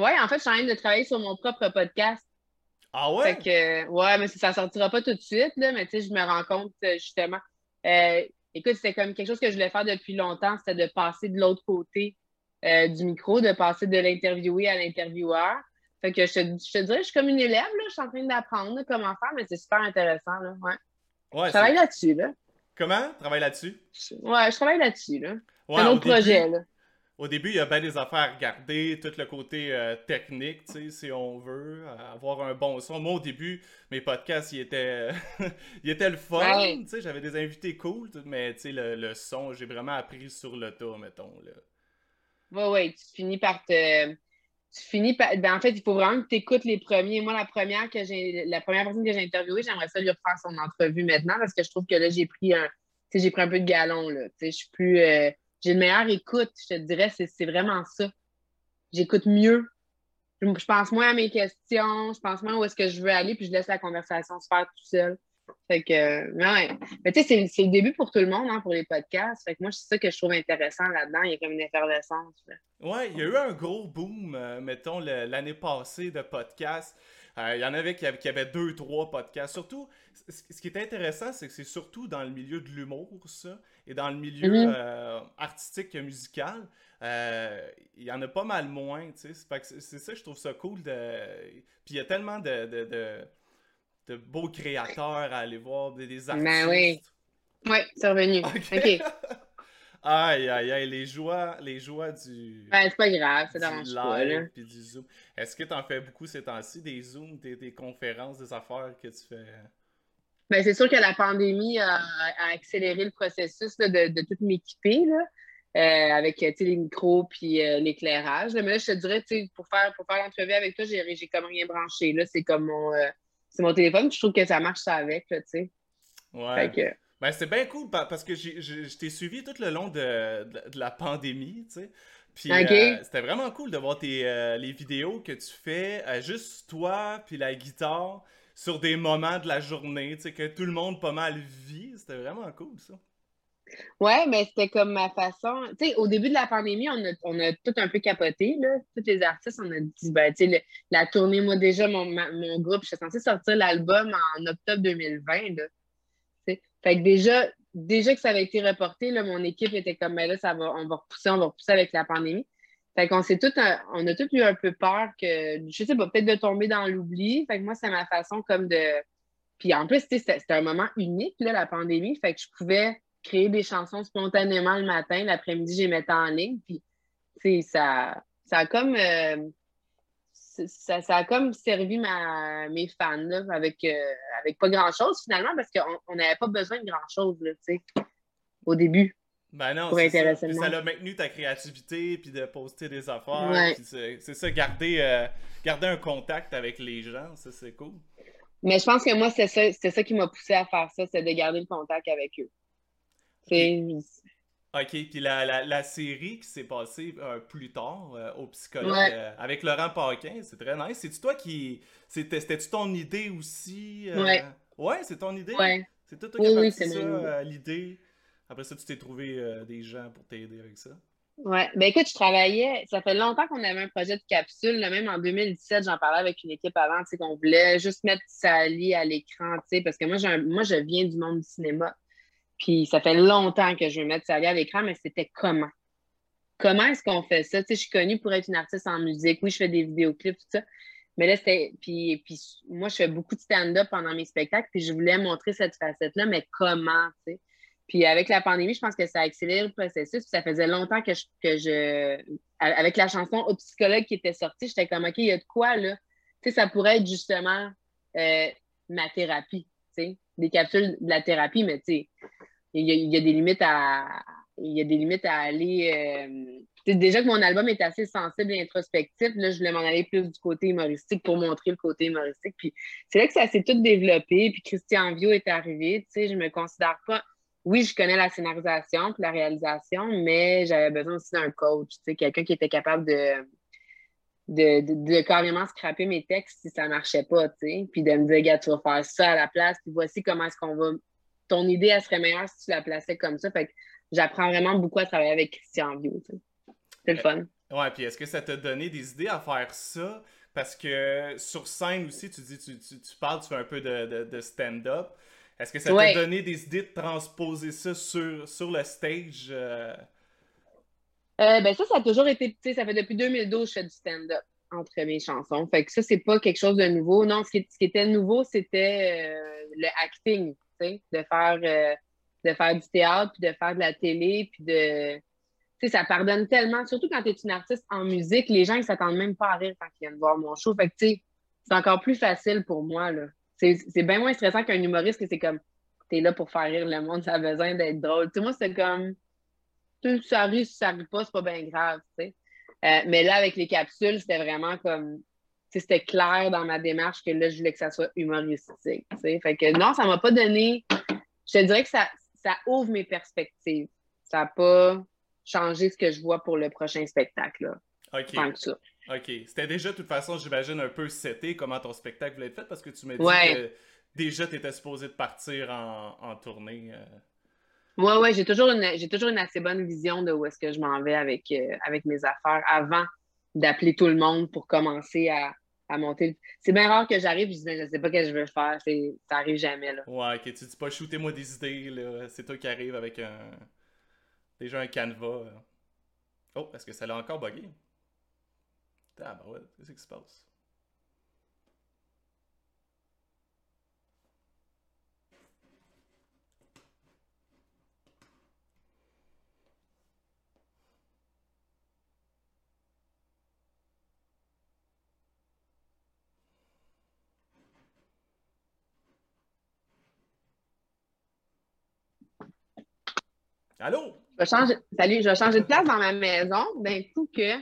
Ouais, en fait, je suis en train de travailler sur mon propre podcast. Ah ouais? Fait que, ouais, mais ça sortira pas tout de suite, là, mais tu sais, je me rends compte euh, justement. Euh, écoute, c'était comme quelque chose que je voulais faire depuis longtemps, c'était de passer de l'autre côté euh, du micro, de passer de l'interviewé à l'intervieweur. Fait que je te, je te dirais, je suis comme une élève, là, je suis en train d'apprendre comment faire, mais c'est super intéressant, là, ouais. Ouais, Je travaille là-dessus, là. Comment? Travaille là-dessus? Ouais, je travaille là-dessus, là. Ouais, c'est un au autre projet, là. Au début, il y a bien des affaires à regarder, tout le côté euh, technique, si on veut, euh, avoir un bon son. Moi, au début, mes podcasts, ils étaient, ils étaient le fun, Ouais. tu sais, j'avais des invités cool, mais tu sais, le, le son, j'ai vraiment appris sur le tas, mettons, là. Ouais, ouais, tu finis par te. Tu finis par. Ben, en fait, il faut vraiment que tu écoutes les premiers. Moi, la première que j'ai. La première personne que j'ai interviewée, j'aimerais ça lui refaire son entrevue maintenant parce que je trouve que là, j'ai pris un. Tu sais, j'ai pris un peu de galon, là. Tu sais, je suis plus. euh, J'ai une meilleure écoute, je te dirais, c'est vraiment ça. J'écoute mieux. Je, pense moins à mes questions, je pense moins où est-ce que je veux aller, puis je laisse la conversation se faire tout seul. Fait que, euh, ouais. Mais tu sais, c'est- le début pour tout le monde, hein, pour les podcasts. Fait que moi, c'est ça que je trouve intéressant là-dedans. Il y a comme une effervescence. là. Ouais, il y a eu un gros boom, euh, mettons, l'année passée de podcasts. Euh, Il y en avait qui, avaient qui avaient deux, trois podcasts. Surtout, ce qui est intéressant, c'est que c'est surtout dans le milieu de l'humour, ça, et dans le milieu Mhm. euh, artistique et musical. euh, Il y en a pas mal moins, tu sais. C'est ça, je trouve ça cool. De... Puis il y a tellement de, de, de, de beaux créateurs à aller voir, des, des artistes. Ben oui. Ouais, c'est revenu. Ok. OK. Aïe, aïe, aïe, les joies, les joies du... Ben, c'est pas grave, ça du dérange pas, là. live puis du Zoom. Est-ce que tu en fais beaucoup ces temps-ci, des Zooms, des, des conférences, des affaires que tu fais? Ben, c'est sûr que la pandémie a, a accéléré le processus là, de, de tout m'équiper, là, euh, avec les micros puis euh, l'éclairage. Mais là, je te dirais, pour faire, pour faire l'entrevue avec toi, j'ai j'ai comme rien branché. Là. C'est comme mon, euh, c'est mon téléphone. Je trouve que ça marche ça avec, là. Ouais. Fait que, Ben, c'est bien cool pa- parce que je t'ai suivi tout le long de, de- de la pandémie, tu sais. Puis euh, c'était vraiment cool de voir tes, euh, les vidéos que tu fais, euh, juste toi puis la guitare, sur des moments de la journée, tu sais, que tout le monde pas mal vit. C'était vraiment cool, ça. Ouais, mais c'était comme ma façon. Tu sais, au début de la pandémie, on a, on a tout un peu capoté, là. Tous les artistes, on a dit, ben, tu sais, la tournée, moi, déjà, mon, ma- mon groupe, j'étais censée sortir l'album en octobre 2020, là. Fait que déjà, déjà que ça avait été reporté, là, mon équipe était comme, ben là, ça va, on va repousser, on va repousser avec la pandémie. Fait qu'on s'est tout, un- on a tous eu un peu peur que, je sais pas, peut-être de tomber dans l'oubli. Fait que moi, c'est ma façon comme de. Puis en plus, c'était un moment unique, là, la pandémie. Fait que je pouvais créer des chansons spontanément le matin, l'après-midi, je les mettais en ligne. Puis, tu sais, ça, ça a comme. euh, ça, ça a comme servi ma, mes fans, là, avec, euh, avec pas grand-chose, finalement, parce qu'on on n'avait pas besoin de grand-chose, là, tu sais, au début. Ben non, Pour ça. ça l'a maintenu ta créativité, puis de poster des affaires. Ouais. c'est ça, garder, euh, garder un contact avec les gens, ça c'est cool. Mais je pense que moi, c'est ça, ça qui m'a poussé à faire ça, c'est de garder le contact avec eux. Ok, puis la, la, la série qui s'est passée euh, plus tard euh, au psychologue Ouais. euh, avec Laurent Paquin, c'est très nice. C'est-tu toi qui. C'était- C'était-tu ton idée aussi? Ouais. Ouais, c'est ton idée? Ouais. C'est toi, toi Oui, qui as oui, c'est ça, l'idée. Après ça, tu t'es trouvé des gens pour t'aider avec ça. Ouais. Ben écoute, je travaillais, ça fait longtemps qu'on avait un projet de capsule, là, même en 2017, j'en parlais avec une équipe avant, tu sais, qu'on voulait juste mettre Sally à l'écran, tu sais, parce que moi, un- moi, je viens du monde du cinéma. Puis ça fait longtemps que je veux mettre Sally à l'écran, mais c'était comment? Comment est-ce qu'on fait ça? Tu sais, je suis connue pour être une artiste en musique. Oui, je fais des vidéoclips, tout ça. Mais là, c'était. Puis, puis moi, je fais beaucoup de stand-up pendant mes spectacles, puis je voulais montrer cette facette-là, mais comment, tu sais? Puis avec la pandémie, je pense que ça a accéléré le processus. Puis ça faisait longtemps que je, que je. Avec la chanson Au psychologue qui était sortie, j'étais comme, OK, il y a de quoi, là? Tu sais, ça pourrait être justement euh, ma thérapie, tu sais? Des capsules de la thérapie, mais tu sais, il y, a, des limites à. Il y a des limites à aller. euh, déjà que mon album est assez sensible et introspectif, là, je voulais m'en aller plus du côté humoristique pour montrer le côté humoristique. Puis c'est là que ça s'est tout développé. Puis Christian Vio est arrivé. Tu sais, je me considère pas. Oui, je connais la scénarisation puis la réalisation, mais j'avais besoin aussi d'un coach, tu sais, quelqu'un qui était capable de, de carrément scraper mes textes si ça marchait pas, tu sais, puis de me dire, gars, tu vas faire ça à la place, puis voici comment est-ce qu'on va. Ton idée, elle serait meilleure si tu la plaçais comme ça. Fait que j'apprends vraiment beaucoup à travailler avec Christian Vio. C'est le fun. Ouais, puis est-ce que ça t'a donné des idées à faire ça? Parce que sur scène aussi, tu dis, tu, tu, parles, tu fais un peu de, de, stand-up. Est-ce que ça t'a donné des idées de transposer ça sur, sur le stage? Euh? Euh, ben ça, ça a toujours été, tu sais, ça fait depuis 2012 que je fais du stand-up entre mes chansons. Fait que ça, c'est pas quelque chose de nouveau. Non, ce qui, ce qui était nouveau, c'était euh, le acting, tu de faire, de faire du théâtre, puis de faire de la télé, puis de sais, ça pardonne tellement, surtout quand tu es une artiste en musique, les gens ils s'attendent même pas à rire quand ils viennent voir mon show. Fait que, tu sais, c'est encore plus facile pour moi, là. C'est bien moins stressant qu'un humoriste que c'est comme, t'es là pour faire rire le monde, ça a besoin d'être drôle. Tu sais, moi, c'est comme, ça arrive, ça arrive pas, c'est pas bien grave, tu sais. Euh, mais là, avec les capsules, c'était vraiment comme, c'était clair dans ma démarche que là, je voulais que ça soit humoristique. Fait que non, ça m'a pas donné, je te dirais que ça, ça ouvre mes perspectives. Ça n'a pas changer ce que je vois pour le prochain spectacle. Là. OK. ça. OK. C'était déjà, de toute façon, j'imagine, un peu seté comment ton spectacle voulait être fait parce que tu m'as dit que déjà, tu étais supposé de partir en, tournée. Euh. Oui, oui, j'ai toujours, une, j'ai toujours une assez bonne vision de où est-ce que je m'en vais avec, euh, avec mes affaires avant d'appeler tout le monde pour commencer à, monter. C'est bien rare que j'arrive et je dis, je sais pas ce que je veux faire. ça arrive jamais. Là. Ouais, ok, tu dis pas, shootez-moi des idées, là. C'est toi qui arrive avec un Déjà un canevas. Euh. Oh, est-ce que ça l'a encore bugué? Bah ouais, qu'est-ce qui se passe? Allô? Je vais changer, salut, je vais changer de place dans ma maison d'un coup que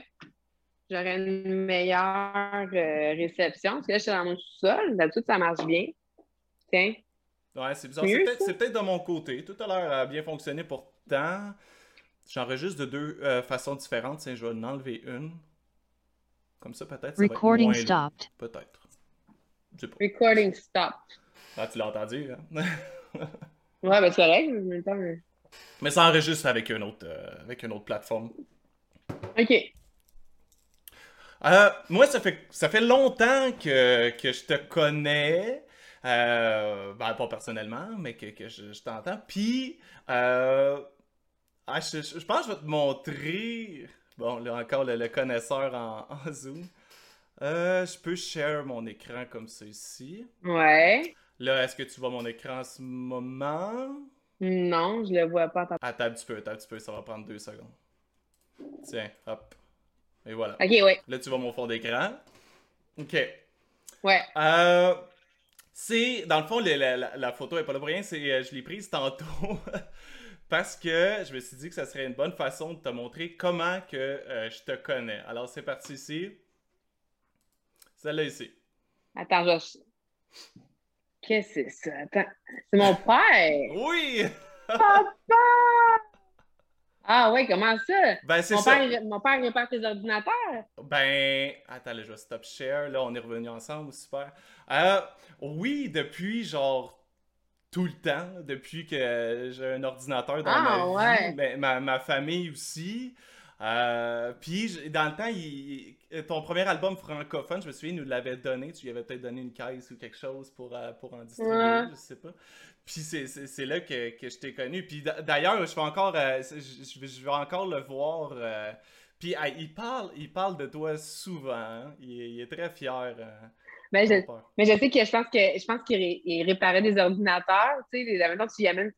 j'aurai une meilleure euh, réception. Parce que là, je suis dans mon sous-sol. D'habitude, ça marche bien. Tiens. Ouais, c'est bizarre. C'est peut-être de mon côté. Tout à l'heure a bien fonctionné pourtant. J'enregistre de deux euh, façons différentes. je vais en enlever une. Comme ça, peut-être. Recording stopped. Peut-être. Recording stopped. Ah, tu l'as entendu, hein? ouais, ben c'est correct. Mais ça enregistre avec une autre, euh, avec une autre plateforme. OK. Euh, moi, ça fait, ça fait longtemps que, que je te connais. Euh, ben, pas personnellement, mais que, que je, t'entends. Puis, euh, ah, je, je, pense que je vais te montrer. Bon, là encore, le, connaisseur en, en Zoom. je peux share mon écran comme ici. Ouais. Là, est-ce que tu vois mon écran en ce moment? Non, je le vois pas. Attends un petit peu, attends un petit peu, ça va prendre deux secondes. Tiens, hop. Et voilà. Ok, ouais. Là, tu vois mon fond d'écran. Ok. Ouais. Euh, c'est, dans le fond, la, photo est pas là pour rien, c'est, euh, je l'ai prise tantôt parce que je me suis dit que ça serait une bonne façon de te montrer comment que euh, je te connais. Alors, c'est parti ici. Celle-là ici. Attends, je... Qu'est-ce que c'est ça? Attends, c'est mon père! Oui! Papa! Ah oui, comment ça? Ben, c'est mon ça. Père, mon père répare tes ordinateurs? Ben, attends, là, je vais stop share. Là, on est revenus ensemble, super. Euh, oui, depuis genre tout le temps, depuis que j'ai un ordinateur dans ah, ma ouais. vie, ben, ma, ma, famille aussi. Euh, puis dans le temps, il, ton premier album francophone, je me souviens, il nous l'avait donné. Tu lui avais peut-être donné une caisse ou quelque chose pour, euh, pour en distribuer, je sais pas. Puis c'est là que, que je t'ai connu. Puis d'ailleurs, je vais encore euh, je, je, vais encore le voir. Puis il parle il parle de toi souvent. Hein. Il, est très fier. mais, je, mais je sais que je pense que je pense qu'il réparait des ordinateurs. Tu sais, maintenant tu y amènes,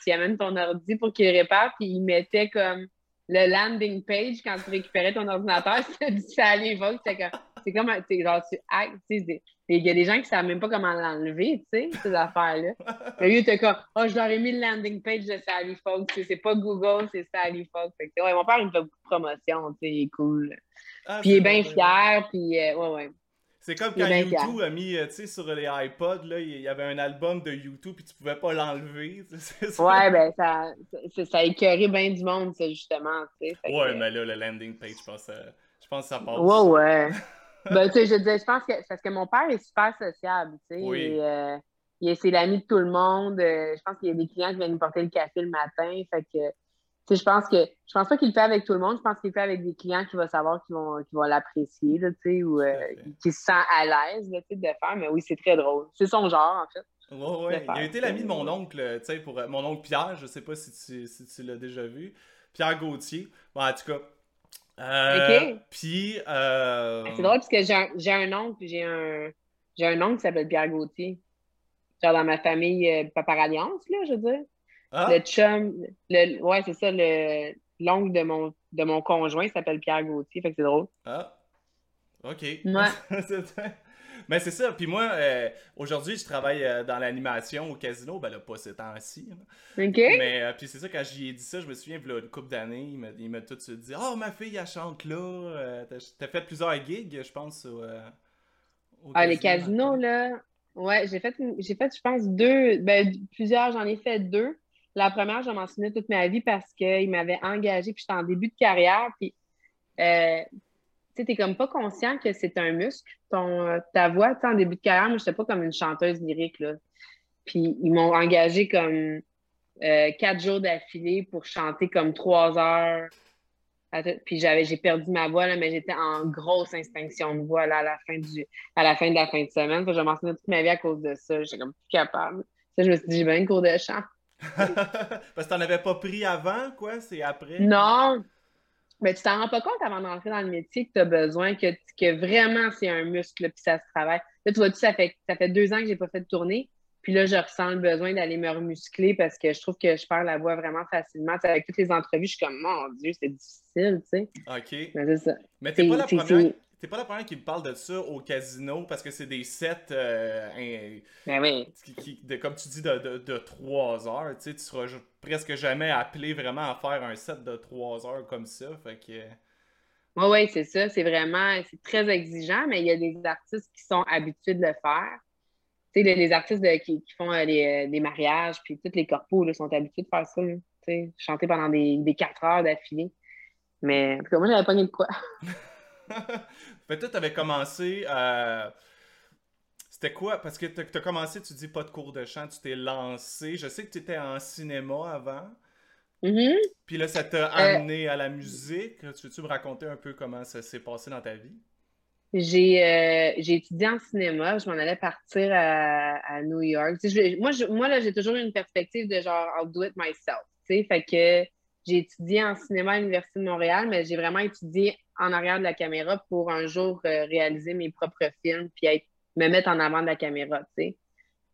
tu y amènes ton ordi pour qu'il répare, puis il mettait comme le landing page quand tu récupérais ton ordinateur, c'était du Vogue. C'est comme, c'est comme, genre, tu tu il y a des gens qui savent même pas comment l'enlever, tu sais, ces affaires-là. Mais lui, t'es comme, oh, je leur ai mis le landing page de Sally Fox. C'est pas Google, c'est Sally Fox. ouais, mon père, il me fait beaucoup de promotion, tu sais, il est cool. Ah, puis il est bien fier, puis euh, ouais, ouais. C'est comme quand YouTube a mis, euh, tu sais, sur les iPods, là, il y avait un album de YouTube puis tu pouvais pas l'enlever. Ouais, ben ça, ça, ça a écœuré bien du monde, ça, justement. Ouais, mais là, le landing page, je pense, euh, je pense que ça passe. Ouais, ouais. ben, tu sais, je disais, je pense que, parce que mon père est super sociable, tu sais. Oui. Euh, c'est l'ami de tout le monde. je pense qu'il y a des clients qui viennent nous porter le café le matin, fait que je pense que je pense pas qu'il le fait avec tout le monde. Je pense qu'il le fait avec des clients qui vont savoir qu'ils vont, vont l'apprécier, ou euh, qui se sentent à l'aise de faire. Mais oui, c'est très drôle. C'est son genre, en fait. Oui, oui. Il a été l'ami de mon oncle, tu sais, pour euh, mon oncle Pierre, je sais pas si tu, si tu l'as déjà vu. Pierre Gauthier. Bon, en tout cas. Euh, OK. Puis. Euh... C'est drôle parce que j'ai un, un, oncle, j'ai un, j'ai un oncle qui s'appelle Pierre Gauthier. Genre dans ma famille euh, Papa Alliance, là, je veux dire. Ah. Le chum, le, ouais, c'est ça, l'oncle de mon, de mon conjoint s'appelle Pierre Gauthier, fait que c'est drôle. Ah. OK. Ouais. Mais c'est ça. Puis moi, euh, aujourd'hui, je travaille euh, dans l'animation au casino. Ben là, pas ces temps-ci. OK. Mais euh, puis c'est ça, quand j'y ai dit ça, je me souviens, il y a une couple d'années, il m'a tout de suite dit Oh, ma fille, elle chante là. T'as fait plusieurs gigs, je pense, au, Ah, les casinos, là. Ouais, j'ai fait, j'ai fait, je pense, deux. Ben, plusieurs, j'en ai fait deux. La première, je m'en souvenais toute ma vie parce qu'il m'avait engagé, puis j'étais en début de carrière. Puis tu n'es comme pas conscient que c'est un muscle, euh, ta voix. En début de carrière, moi, je n'étais pas comme une chanteuse lyrique. Là. Puis ils m'ont engagé comme euh, quatre jours d'affilée pour chanter comme trois heures. Puis j'avais, j'ai perdu ma voix, là, mais j'étais en grosse instinction de voix à, la fin du, à la fin de la fin de semaine. je m'en souviens toute ma vie à cause de ça. J'étais comme plus capable. Ça, je me suis dit, j'ai bien une cours de chant. Parce que tu n'en avais pas pris avant, quoi? C'est après? Non, mais tu t'en rends pas compte avant d'entrer dans le métier que tu as besoin, que, que vraiment c'est un muscle, puis ça se travaille. Là, tu vois-tu, ça fait, ça fait deux ans que j'ai pas fait de tournée, puis là, je ressens le besoin d'aller me remuscler parce que je trouve que je perds la voix vraiment facilement. avec toutes les entrevues, je suis comme, mon Dieu, c'est difficile, tu sais. OK. Mais c'est ça. Mais t'es pas la première? T'es pas la première qui me parle de ça au casino parce que c'est des sets, euh, ben oui. de, comme tu dis, de, de, 3 heures. Tu sais, tu seras presque jamais appelé vraiment à faire un set de 3 heures comme ça. Fait que... Oui, oui, c'est ça. C'est vraiment c'est très exigeant, mais il y a des artistes qui sont habitués de le faire. Tu sais, les, artistes qui, font euh, euh, des mariages, puis tous les corpos sont habitués de faire ça. Chanter pendant des, des 4 heures d'affilée. Mais en tout cas, moi, j'avais pas de quoi. Peut-être tu avais commencé à. C'était quoi? Parce que tu as commencé, tu dis pas de cours de chant, tu t'es lancé. Je sais que tu étais en cinéma avant. Mm-hmm. Puis là, ça t'a euh, amené à la musique. Tu veux-tu me raconter un peu comment ça s'est passé dans ta vie? J'ai euh, étudié en cinéma. Je m'en allais partir à, New York. moi, moi, là, j'ai toujours une perspective de genre, I'll do it myself. Fait que j'ai étudié en cinéma à l'Université de Montréal, mais j'ai vraiment étudié en arrière de la caméra pour un jour euh, réaliser mes propres films puis me mettre en avant de la caméra, tu sais.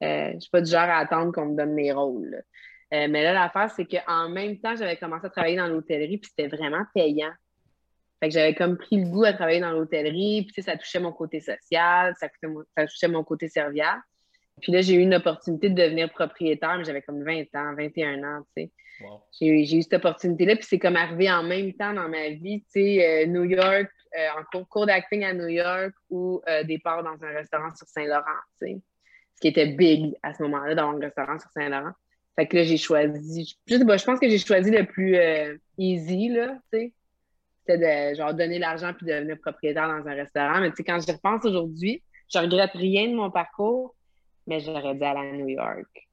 Euh, je suis pas du genre à attendre qu'on me donne mes rôles. Euh, mais là, l'affaire, c'est qu'en même temps, j'avais commencé à travailler dans l'hôtellerie, puis c'était vraiment payant. Fait que j'avais comme pris le goût à travailler dans l'hôtellerie, puis ça touchait mon côté social, ça, ça touchait mon côté serviable. Puis là, j'ai eu une opportunité de devenir propriétaire, mais j'avais comme 20 ans, 21 ans, tu sais. J'ai eu cette opportunité-là, puis c'est comme arrivé en même temps dans ma vie, tu sais, euh, New York, euh, en cours, d'acting à New York ou euh, départ dans un restaurant sur Saint-Laurent, tu sais. Ce qui était big à ce moment-là, dans un restaurant sur Saint-Laurent. Fait que là, j'ai choisi, je sais pas, je pense que j'ai choisi le plus easy, là, tu sais. C'était de, genre, donner l'argent puis devenir propriétaire dans un restaurant. Mais tu sais, quand je repense aujourd'hui, je regrette rien de mon parcours, mais j'aurais dû aller à New York.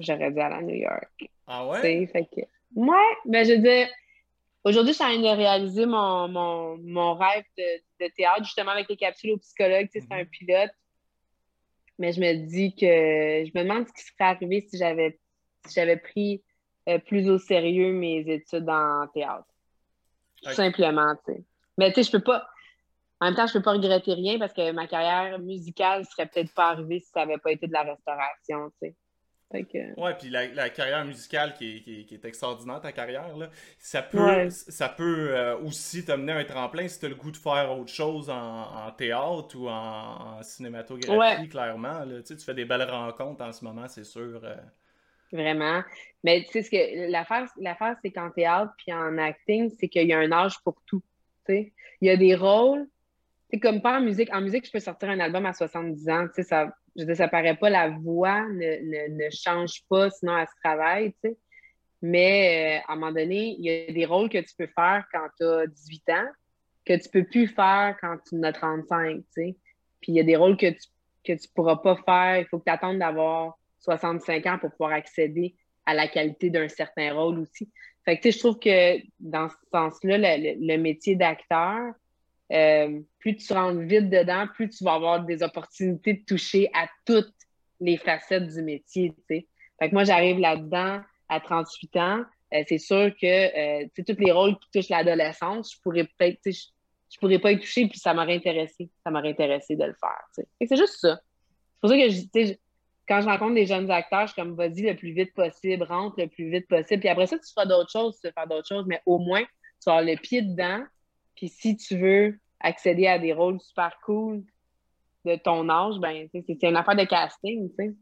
J'aurais dû aller à New York. Ah ouais? Fait que, ouais, mais je veux dire, aujourd'hui, je suis en train de réaliser mon, mon, mon rêve de, de, théâtre, justement avec les capsules au psychologue. Tu sais, c'est un mhm. pilote. Mais je me dis que je me demande ce qui serait arrivé si j'avais si j'avais pris euh, plus au sérieux mes études en théâtre. Tout simplement, tu sais. Mais tu sais, je peux pas. En même temps, je peux pas regretter rien parce que ma carrière musicale serait peut-être pas arrivée si ça n'avait pas été de la restauration, tu sais. Ouais, puis la, carrière musicale qui est, extraordinaire, ta carrière, là, ça peut, ça peut euh, aussi t'amener un tremplin si tu as le goût de faire autre chose en, théâtre ou en, cinématographie, clairement. Là. Tu, sais, tu fais des belles rencontres en ce moment, c'est sûr. Euh. Vraiment. Mais tu sais, ce que l'affaire, l'affaire c'est qu'en théâtre puis en acting, c'est qu'il y a un âge pour tout. Tu sais. Il y a des rôles. C'est comme pas en musique. En musique, je peux sortir un album à 70 ans. Tu sais, ça je veux ça paraît pas, la voix ne, ne, change pas, sinon elle se travaille, tu sais. Mais euh, à un moment donné, il y a des rôles que tu peux faire quand tu as 18 ans que tu peux plus faire quand tu en as 35, tu sais. Puis il y a des rôles que tu que tu pourras pas faire. Il faut que tu attendes d'avoir 65 ans pour pouvoir accéder à la qualité d'un certain rôle aussi. Fait que, je trouve que dans ce sens-là, le, métier d'acteur, euh, plus tu rentres vite dedans, plus tu vas avoir des opportunités de toucher à toutes les facettes du métier, Fait que moi, j'arrive là-dedans à 38 ans. Euh, c'est sûr que, euh, tous les rôles qui touchent l'adolescence, je pourrais peut-être, je, pourrais pas y toucher, puis ça m'aurait intéressé. Ça m'aurait intéressé de le faire, c'est juste ça. C'est pour ça que, je, quand je rencontre des jeunes acteurs, je suis comme, vas-y le plus vite possible, rentre le plus vite possible. Puis après ça, tu feras d'autres choses, tu vas faire d'autres choses, mais au moins, tu vas le pied dedans. Puis si tu veux accéder à des rôles super cool de ton âge, ben, c'est une affaire de casting, tu sais,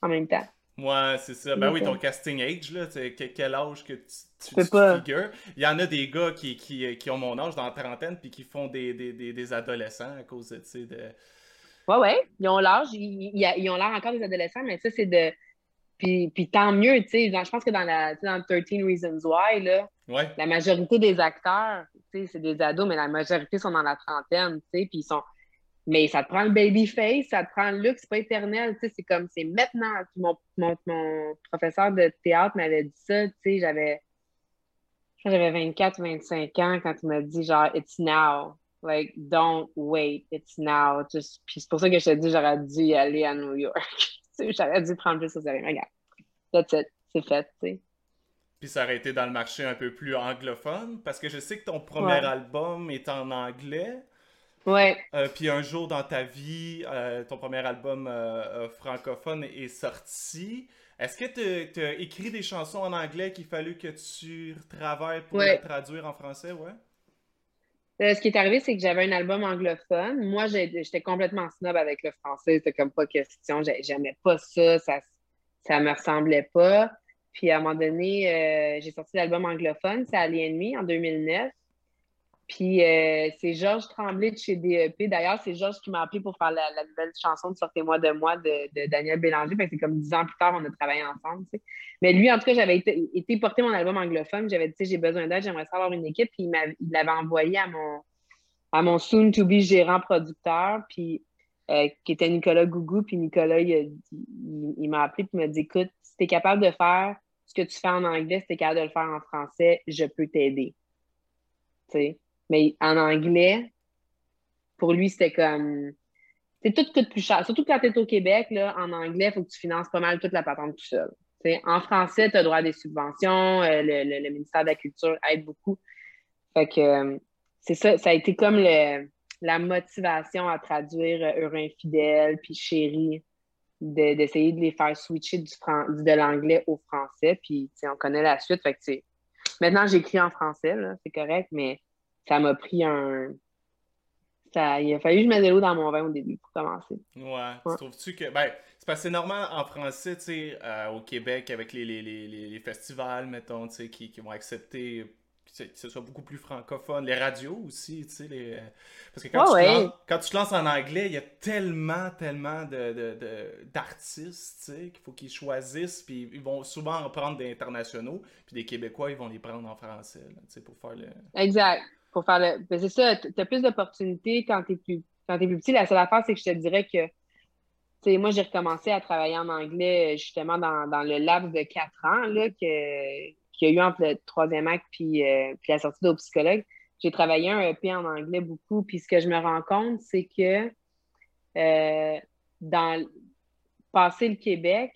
en même temps. Ouais, c'est ça. Ben oui, ton casting age, là, quel âge que tu, tu, figures? Il y en a des gars qui, qui, qui, ont mon âge dans la trentaine puis qui font des, des, des, adolescents à cause de, de, oui, oui, ils ont l'âge, ils, ont l'air encore des adolescents, mais ça, c'est de. Puis, puis tant mieux, tu sais. Je pense que dans, la, dans 13 Reasons Why, là, la majorité des acteurs, c'est des ados, mais la majorité sont dans la trentaine, puis ils sont. Mais ça te prend le baby face, ça te prend le look, c'est pas éternel, tu sais, c'est comme, c'est maintenant. Mon, mon, mon, professeur de théâtre m'avait dit ça, tu sais, j'avais, j'avais 24, 25 ans quand il m'a dit, genre, it's now. Like, don't wait, it's now. Puis c'est pour ça que je te dis, j'aurais dû y aller à New York. j'aurais dû prendre plus au sérieux. Regarde, that's it, c'est fait, tu sais. Puis ça aurait été dans le marché un peu plus anglophone, parce que je sais que ton premier album est en anglais. Ouais. Euh, puis un jour dans ta vie, euh, ton premier album euh, francophone est sorti. Est-ce que tu as écrit des chansons en anglais qu'il fallu que tu travailles pour les traduire en français, ouais? Ce qui est arrivé, c'est que j'avais un album anglophone. Moi, j'étais complètement snob avec le français. C'était comme pas question. J'aimais pas ça. Ça, ça me ressemblait pas. Puis à un moment donné, euh, j'ai sorti l'album anglophone, c'est Alien Me en 2009. Puis euh, c'est Georges Tremblay de chez DEP. D'ailleurs, c'est Georges qui m'a appelé pour faire la, nouvelle chanson de Sortez-moi de moi de, Daniel Bélanger. c'est comme dix ans plus tard, on a travaillé ensemble. Mais lui, en tout cas, j'avais été, été, porter mon album anglophone. J'avais dit, j'ai besoin d'aide, j'aimerais savoir une équipe. Puis il l'avait envoyé à mon, à mon soon-to-be gérant producteur, puis euh, qui était Nicolas Gougou. Puis Nicolas, il, m'a appelé et m'a dit, écoute, si tu es capable de faire ce que tu fais en anglais, es capable de le faire en français, je peux t'aider. Mais en anglais, pour lui, c'était comme. C'est tout coûte plus cher. Surtout quand tu es au Québec, là, en anglais, il faut que tu finances pas mal toute la patente tout seul. en français, tu as droit à des subventions. Euh, le, ministère de la Culture aide beaucoup. Fait que euh, c'est ça, ça a été comme la motivation à traduire Heureux infidèle puis Chérie, d'essayer de, les faire switcher du, de l'anglais au français. Puis on connaît la suite. Fait que, maintenant, j'écris en français, c'est correct, mais ça m'a pris un. Ça, il a fallu que je mette de l'eau dans mon vin au début pour commencer. Ouais. Tu trouves-tu que. Ben, c'est parce que c'est normal en français, tu sais, euh, au Québec, avec les, les, les, les festivals, mettons, tu sais, qui, qui vont accepter que ce soit beaucoup plus francophone. Les radios aussi, tu sais. Les... Parce que quand, tu lances, quand, tu te lances en anglais, il y a tellement, tellement d'artistes, de, de, tu sais, qu'il faut qu'ils choisissent. Puis ils vont souvent en prendre des internationaux. Puis des Québécois, ils vont les prendre en français, tu sais, pour faire le... Exact. Pour faire le... Ben, c'est ça, tu as plus d'opportunités quand tu es plus... Quand es plus petit. La seule affaire, c'est que je te dirais que sais, moi, j'ai recommencé à travailler en anglais justement dans, dans le laps de quatre ans, là, que, qu'il y a eu entre le troisième acte puis, euh, puis la sortie de psychologue, j'ai travaillé un EP en anglais beaucoup. Puis ce que je me rends compte, c'est que euh, dans passer le Québec,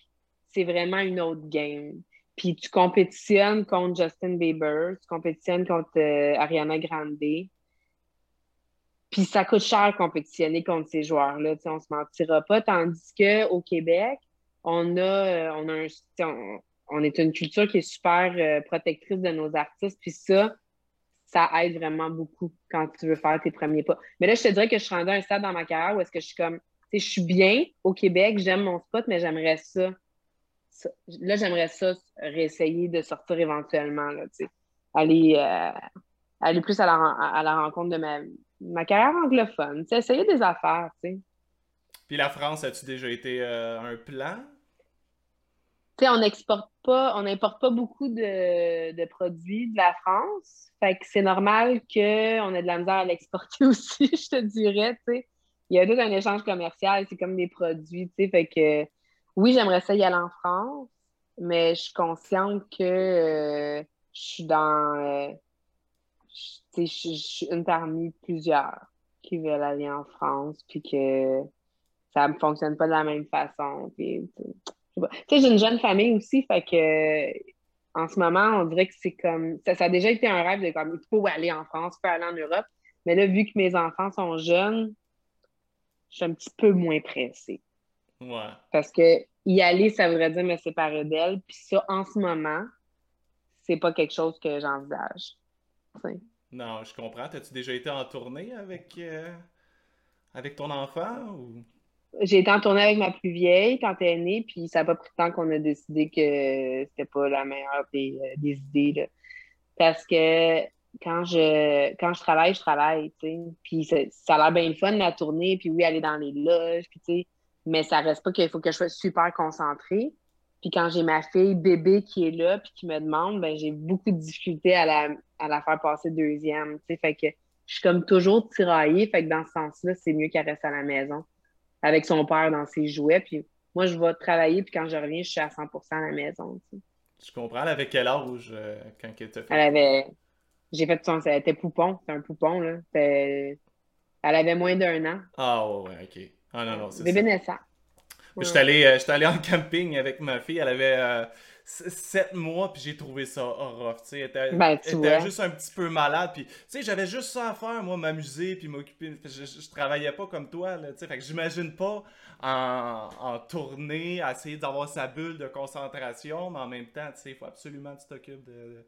c'est vraiment une autre game. Puis tu compétitionnes contre Justin Bieber, tu compétitionnes contre euh, Ariana Grande. Puis ça coûte cher compétitionner contre ces joueurs-là, on se mentira pas. Tandis qu'au Québec, on a, on a un, est une culture qui est super euh, protectrice de nos artistes. Puis ça, ça aide vraiment beaucoup quand tu veux faire tes premiers pas. Mais là, je te dirais que je suis rendue à un stade dans ma carrière où est-ce que je suis comme, tu sais, je suis bien au Québec, j'aime mon spot, mais j'aimerais ça, Là, j'aimerais ça réessayer de sortir éventuellement, là, tu sais. Aller, euh, aller plus à la, à la rencontre de ma, ma carrière anglophone. Tu sais, essayer des affaires, tu sais. Puis la France, as-tu déjà été euh, un plan? Sais, on pas, n'importe pas beaucoup de, produits de la France. Fait que c'est normal qu'on ait de la misère à l'exporter aussi, je te dirais, tu sais. Il y a tout un échange commercial, c'est comme des produits, tu sais. Fait que oui, j'aimerais ça y aller en France. mais je suis consciente que euh, je suis dans. Euh, je, suis une parmi plusieurs qui veulent aller en France, puis que ça ne fonctionne pas de la même façon. J'ai une jeune famille aussi, fait que en ce moment, on dirait que c'est comme. Ça, a déjà été un rêve de comme il faut aller en France, il faut aller en Europe. Mais là, vu que mes enfants sont jeunes, je suis un petit peu moins pressée. Ouais. Parce que y aller, ça voudrait dire me séparer d'elle. Puis ça, en ce moment, c'est pas quelque chose que j'envisage. Non, je comprends. As-tu déjà été en tournée avec, euh, avec ton enfant ou? J'ai été en tournée avec ma plus vieille quand elle est née, puis ça n'a pas pris de temps qu'on a décidé que c'était pas la meilleure des, euh, idées. Parce que quand je quand je travaille, je travaille, tu sais. Puis ça, a l'air bien le fun, la tournée, puis oui, aller dans les loges, puis tu sais. Mais ça reste pas qu'il faut que je sois super concentrée. Puis quand j'ai ma fille bébé qui est là, puis qui me demande, ben j'ai beaucoup de difficultés à la, à la faire passer deuxième, tu sais. Fait que je suis comme toujours tiraillée. Fait que dans ce sens-là, c'est mieux qu'elle reste à la maison avec son père dans ses jouets. Puis moi, je vais travailler, puis quand je reviens, je suis à 100 à la maison. Je comprends? Elle avait quel âge euh, quand elle t'a fait? Elle avait. J'ai fait son. Elle était poupon. C'est un poupon, là. Elle avait moins d'un an. Ah, ouais, ouais, ok. Ah, non, non, c'est Bébé naissant. Suis allé, euh, allé, en camping avec ma fille. Elle avait. Euh, sept mois, puis j'ai trouvé ça rough. Tu sais, ben, était, juste un petit peu malade. Puis, tu sais, j'avais juste ça à faire, moi, m'amuser, puis m'occuper. Je, je, travaillais pas comme toi, là, tu sais. Fait que j'imagine pas en, en tournée, à essayer d'avoir sa bulle de concentration, mais en même temps, tu sais, il faut absolument que tu t'occupes de,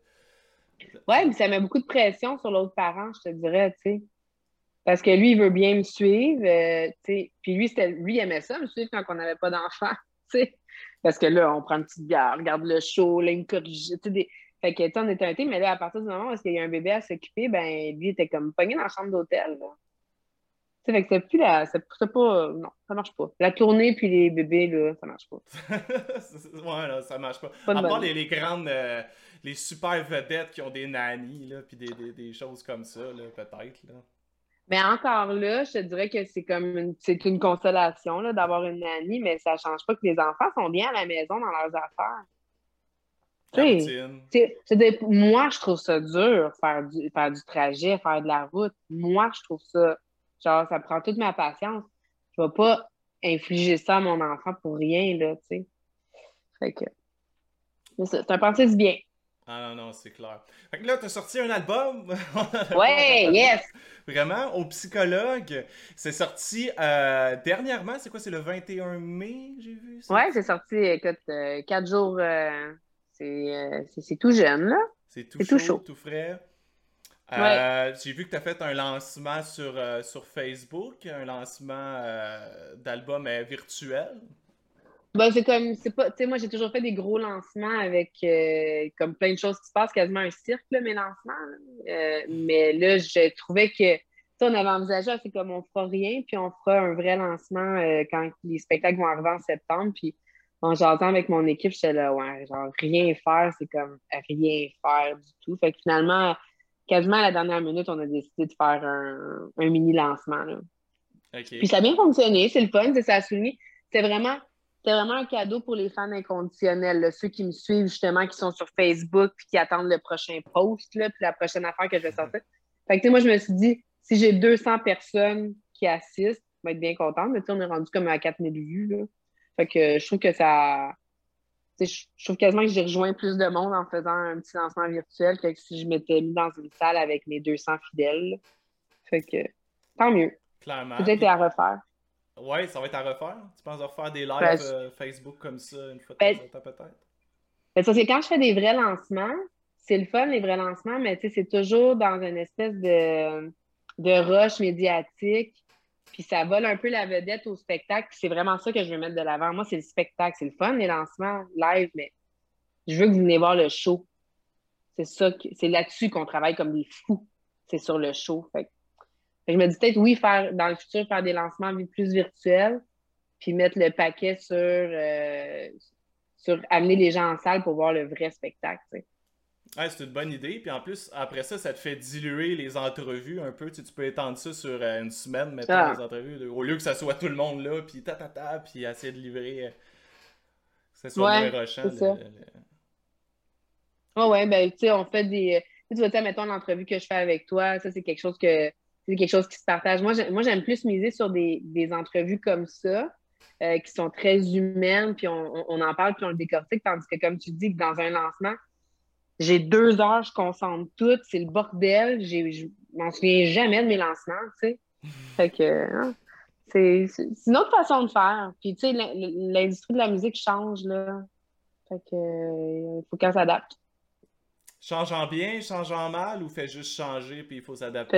Ouais, mais ça met beaucoup de pression sur l'autre parent, je te dirais, tu sais. Parce que lui, il veut bien me suivre, euh, tu sais. Puis lui, lui, il aimait ça, me suivre quand on n'avait pas d'enfant, tu sais. Parce que là, on prend une petite bière, regarde le show, là, il me corrige. Des... Fait que, tu on était un thé, mais là, à partir du moment où il y a un bébé à s'occuper, ben, lui, était comme pogné dans la chambre d'hôtel. Tu fait que c'est plus la. C'est pas. Non, ça marche pas. La tournée puis les bébés, là, ça marche pas. ouais, là, ça marche pas. à part les, les, grandes. Euh, les super vedettes qui ont des nannies, là, puis des, des, des, choses comme ça, là, peut-être, là. Mais encore là, je te dirais que c'est comme une, c'est une consolation d'avoir une nanny, mais ça ne change pas que les enfants sont bien à la maison dans leurs affaires. Tu moi, je trouve ça dur, faire du, faire du trajet, faire de la route. Moi, je trouve ça, genre, ça prend toute ma patience. Je ne vais pas infliger ça à mon enfant pour rien, là, tu sais. Fait que, c'est un pensée du bien? Ah non, non, c'est clair. Fait que là, t'as sorti un album? ouais, yes! Vraiment, au psychologue. C'est sorti euh, dernièrement, c'est quoi? C'est le 21 mai, j'ai vu? Ça? Ouais, c'est sorti, écoute, euh, quatre jours. Euh, c'est tout jeune, là. C'est tout, chaud, tout frais. Ouais. J'ai vu que tu as fait un lancement sur, sur Facebook, un lancement d'album virtuel. Ben, c'est comme, c'est pas, tu sais, moi, j'ai toujours fait des gros lancements avec euh, comme plein de choses qui se passent, quasiment un cirque, mes lancements. Euh, mais là, je trouvais que, tu on avait envisagé, c'est comme on fera rien, puis on fera un vrai lancement euh, quand les spectacles vont arriver en septembre. Puis en j'entends avec mon équipe, j'étais là, ouais, genre, rien faire, c'est comme rien faire du tout. Fait que finalement, quasiment à la dernière minute, on a décidé de faire un, mini lancement. Là. Puis ça a bien fonctionné, c'est le fun, c'est ça a souligné. C'est vraiment c'est vraiment un cadeau pour les fans inconditionnels, ceux qui me suivent justement, qui sont sur Facebook puis qui attendent le prochain post, là, puis la prochaine affaire que je vais sortir. Fait que, moi, je me suis dit, si j'ai 200 personnes qui assistent, je vais être bien contente, mais on est rendu comme à 4000 vues. Là. Fait que je trouve que ça. Je trouve quasiment que j'ai rejoint plus de monde en faisant un petit lancement virtuel que si je m'étais mis dans une salle avec mes 200 fidèles. Fait que tant mieux. Clairement. Peut-être à refaire. Ouais, ça va être à refaire. Tu penses refaire des lives ben, euh, Facebook comme ça une fois de ben, temps peut-être? Ben, c'est quand je fais des vrais lancements, c'est le fun, les vrais lancements, mais c'est toujours dans une espèce de, de rush médiatique. Puis ça vole un peu la vedette au spectacle. C'est vraiment ça que je veux mettre de l'avant. Moi, c'est le spectacle. C'est le fun, les lancements live, mais je veux que vous venez voir le show. C'est ça, c'est là-dessus qu'on travaille comme des fous. C'est sur le show. Fait je me dis peut-être, oui, faire dans le futur, faire des lancements plus virtuels, puis mettre le paquet sur, euh, sur amener les gens en salle pour voir le vrai spectacle. c'est une bonne idée. Puis en plus, après ça, ça te fait diluer les entrevues un peu. Tu, peux étendre ça sur euh, une semaine, mettons, ah. les entrevues. au lieu que ça soit tout le monde là, puis ta, ta, ta, puis essayer de livrer. C'est soit Ouais, moins rushant. ça. le- Ah ouais, ben, tu sais, on fait des. Tu tu vois, mettons l'entrevue que je fais avec toi, ça, c'est quelque chose que. C'est quelque chose qui se partage. Moi, j'ai- moi, j'aime plus miser sur des, des entrevues comme ça, euh, qui sont très humaines, puis on, on- en parle, puis on le décortique, tandis que, comme tu dis, que dans un lancement, j'ai deux heures, je concentre tout, c'est le bordel, je m'en souviens jamais de mes lancements, tu sais. Fait que, hein, c'est une autre façon de faire. Puis, tu sais, l'in- l'industrie de la musique change, là. Fait que, euh, il faut qu'elle s'adapte. Change en bien, change en mal ou fait juste changer puis il faut s'adapter?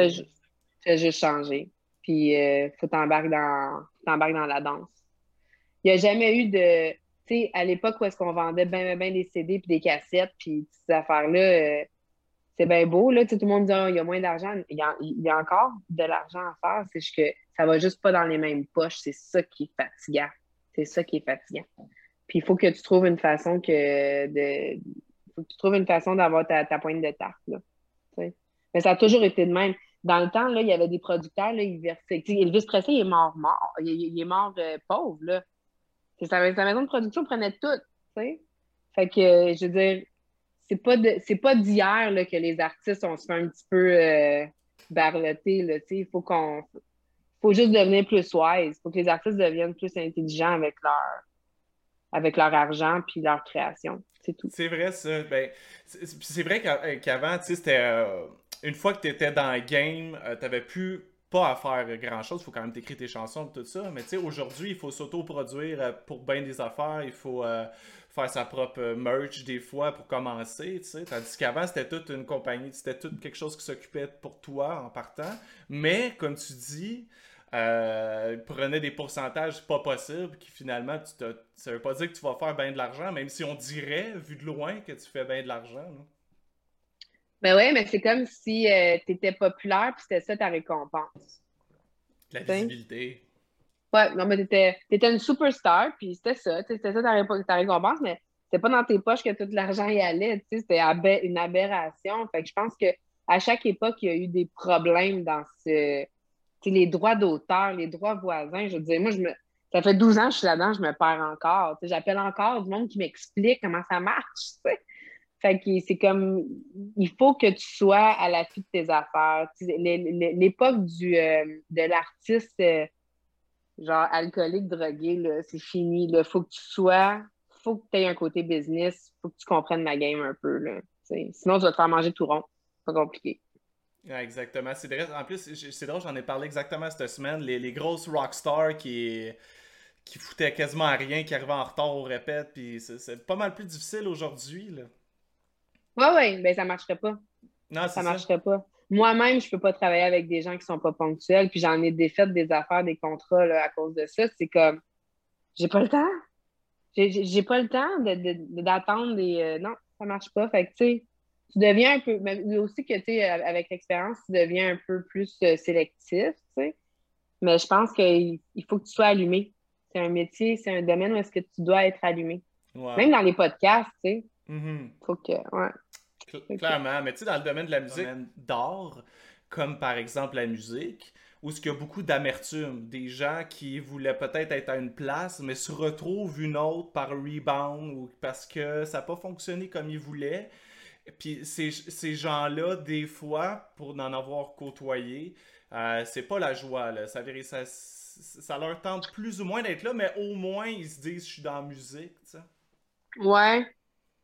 Fais, ju- fais juste changer. Puis, euh, faut t'embarquer dans, t'embarques dans la danse. Il n'y a jamais eu de. Tu sais, à l'époque où est-ce qu'on vendait bien, bien des CD puis des cassettes, puis ces affaires-là, euh, c'est bien beau, là. Tout le monde dit, Ah, il y a moins d'argent. Il y a, encore de l'argent à faire. C'est juste que ça va juste pas dans les mêmes poches. C'est ça qui est fatigant. C'est ça qui est fatigant. Puis, il faut que tu trouves une façon que de. faut que tu trouves une façon d'avoir ta, ta pointe de tarte, là. Mais ça a toujours été de même. Dans le temps, là, il y avait des producteurs, là, ils versaient. Elvis Presley, il est mort mort. Il, est mort euh, pauvre, là. Sa, maison de production prenait tout, tu sais. Fait que, euh, je veux dire, c'est pas c'est pas d'hier, là, que les artistes, on se fait un petit peu euh, barloter, là, tu sais. Il faut qu'on... faut juste devenir plus wise. Il faut que les artistes deviennent plus intelligents avec leur, avec leur argent puis leur création. C'est tout. C'est vrai, ça. Ben, c'est vrai euh, qu'avant, tu sais, c'était. euh, une fois que tu étais dans le game, euh, t'avais plus pas à faire grand-chose. Il faut quand même t'écrire tes chansons et tout ça. Mais tu sais, aujourd'hui, il faut s'auto-produire euh, pour bien des affaires. Il faut faire sa propre merch des fois pour commencer, tu sais. Tandis qu'avant, c'était toute une compagnie. C'était tout quelque chose qui s'occupait pour toi en partant. Mais, comme tu dis... Euh, prenait des pourcentages pas possibles qui finalement tu te, ça veut pas dire que tu vas faire bien de l'argent même si on dirait vu de loin que tu fais bien de l'argent. Ben ouais, mais c'est comme si tu étais populaire puis c'était ça ta récompense. la visibilité Ouais, non, mais t'étais, t'étais une superstar, puis c'était ça, tu sais, c'était ça ta, récompense, mais c'était pas dans tes poches que tout l'argent y allait, tu sais, c'était une aberration. Fait que je pense que à chaque époque, il y a eu des problèmes dans ce, les droits d'auteur, les droits voisins. Je veux dire, moi, ça fait 12 ans que je suis là-dedans, je me perds encore. J'appelle encore du monde qui m'explique comment ça marche, tu sais. Fait que c'est comme, il faut que tu sois à l'affût de tes affaires. L'époque du, euh, de l'artiste, euh, genre alcoolique, drogué, c'est fini. Il faut que tu sois, faut que tu aies un côté business, faut que tu comprennes ma game un peu. Sinon, tu vas te faire manger tout rond. Pas compliqué. Ouais, exactement c'est vrai en plus c'est drôle j'en ai parlé exactement cette semaine les, les grosses rockstars qui qui foutaient quasiment à rien qui arrivaient en retard au répète puis c'est- pas mal plus difficile aujourd'hui là Ouais, ouais, ben ça marcherait pas. non Ça marcherait pas. Moi-même, je peux pas travailler avec des gens qui sont pas ponctuels, puis j'en ai défait des affaires, des contrats là, à cause de ça. C'est comme, j'ai pas le temps. J'ai- pas le temps de- de- de- d'attendre des. euh, non, ça marche pas. Fait que, tu sais, tu deviens un peu. Mais aussi que, tu sais, avec l'expérience, tu deviens un peu plus euh, sélectif, tu sais. Mais je pense qu'il il faut que tu sois allumé. C'est un métier, c'est un domaine où est-ce que tu dois être allumé. Ouais. Même dans les podcasts, tu sais. Mhm. Faut que. Ouais. Cl- Clairement, mais tu sais, dans le domaine de la musique, d'art, comme par exemple la musique, où il y a beaucoup d'amertume, des gens qui voulaient peut-être être à une place, mais se retrouvent une autre par rebound ou parce que ça n'a pas fonctionné comme ils voulaient. Puis ces, ces gens-là, des fois, pour en avoir côtoyé, euh, c'est pas la joie, là. Ça, veut- ça, ça leur tente plus ou moins d'être là, mais au moins ils se disent je suis dans la musique, tu sais. Ouais.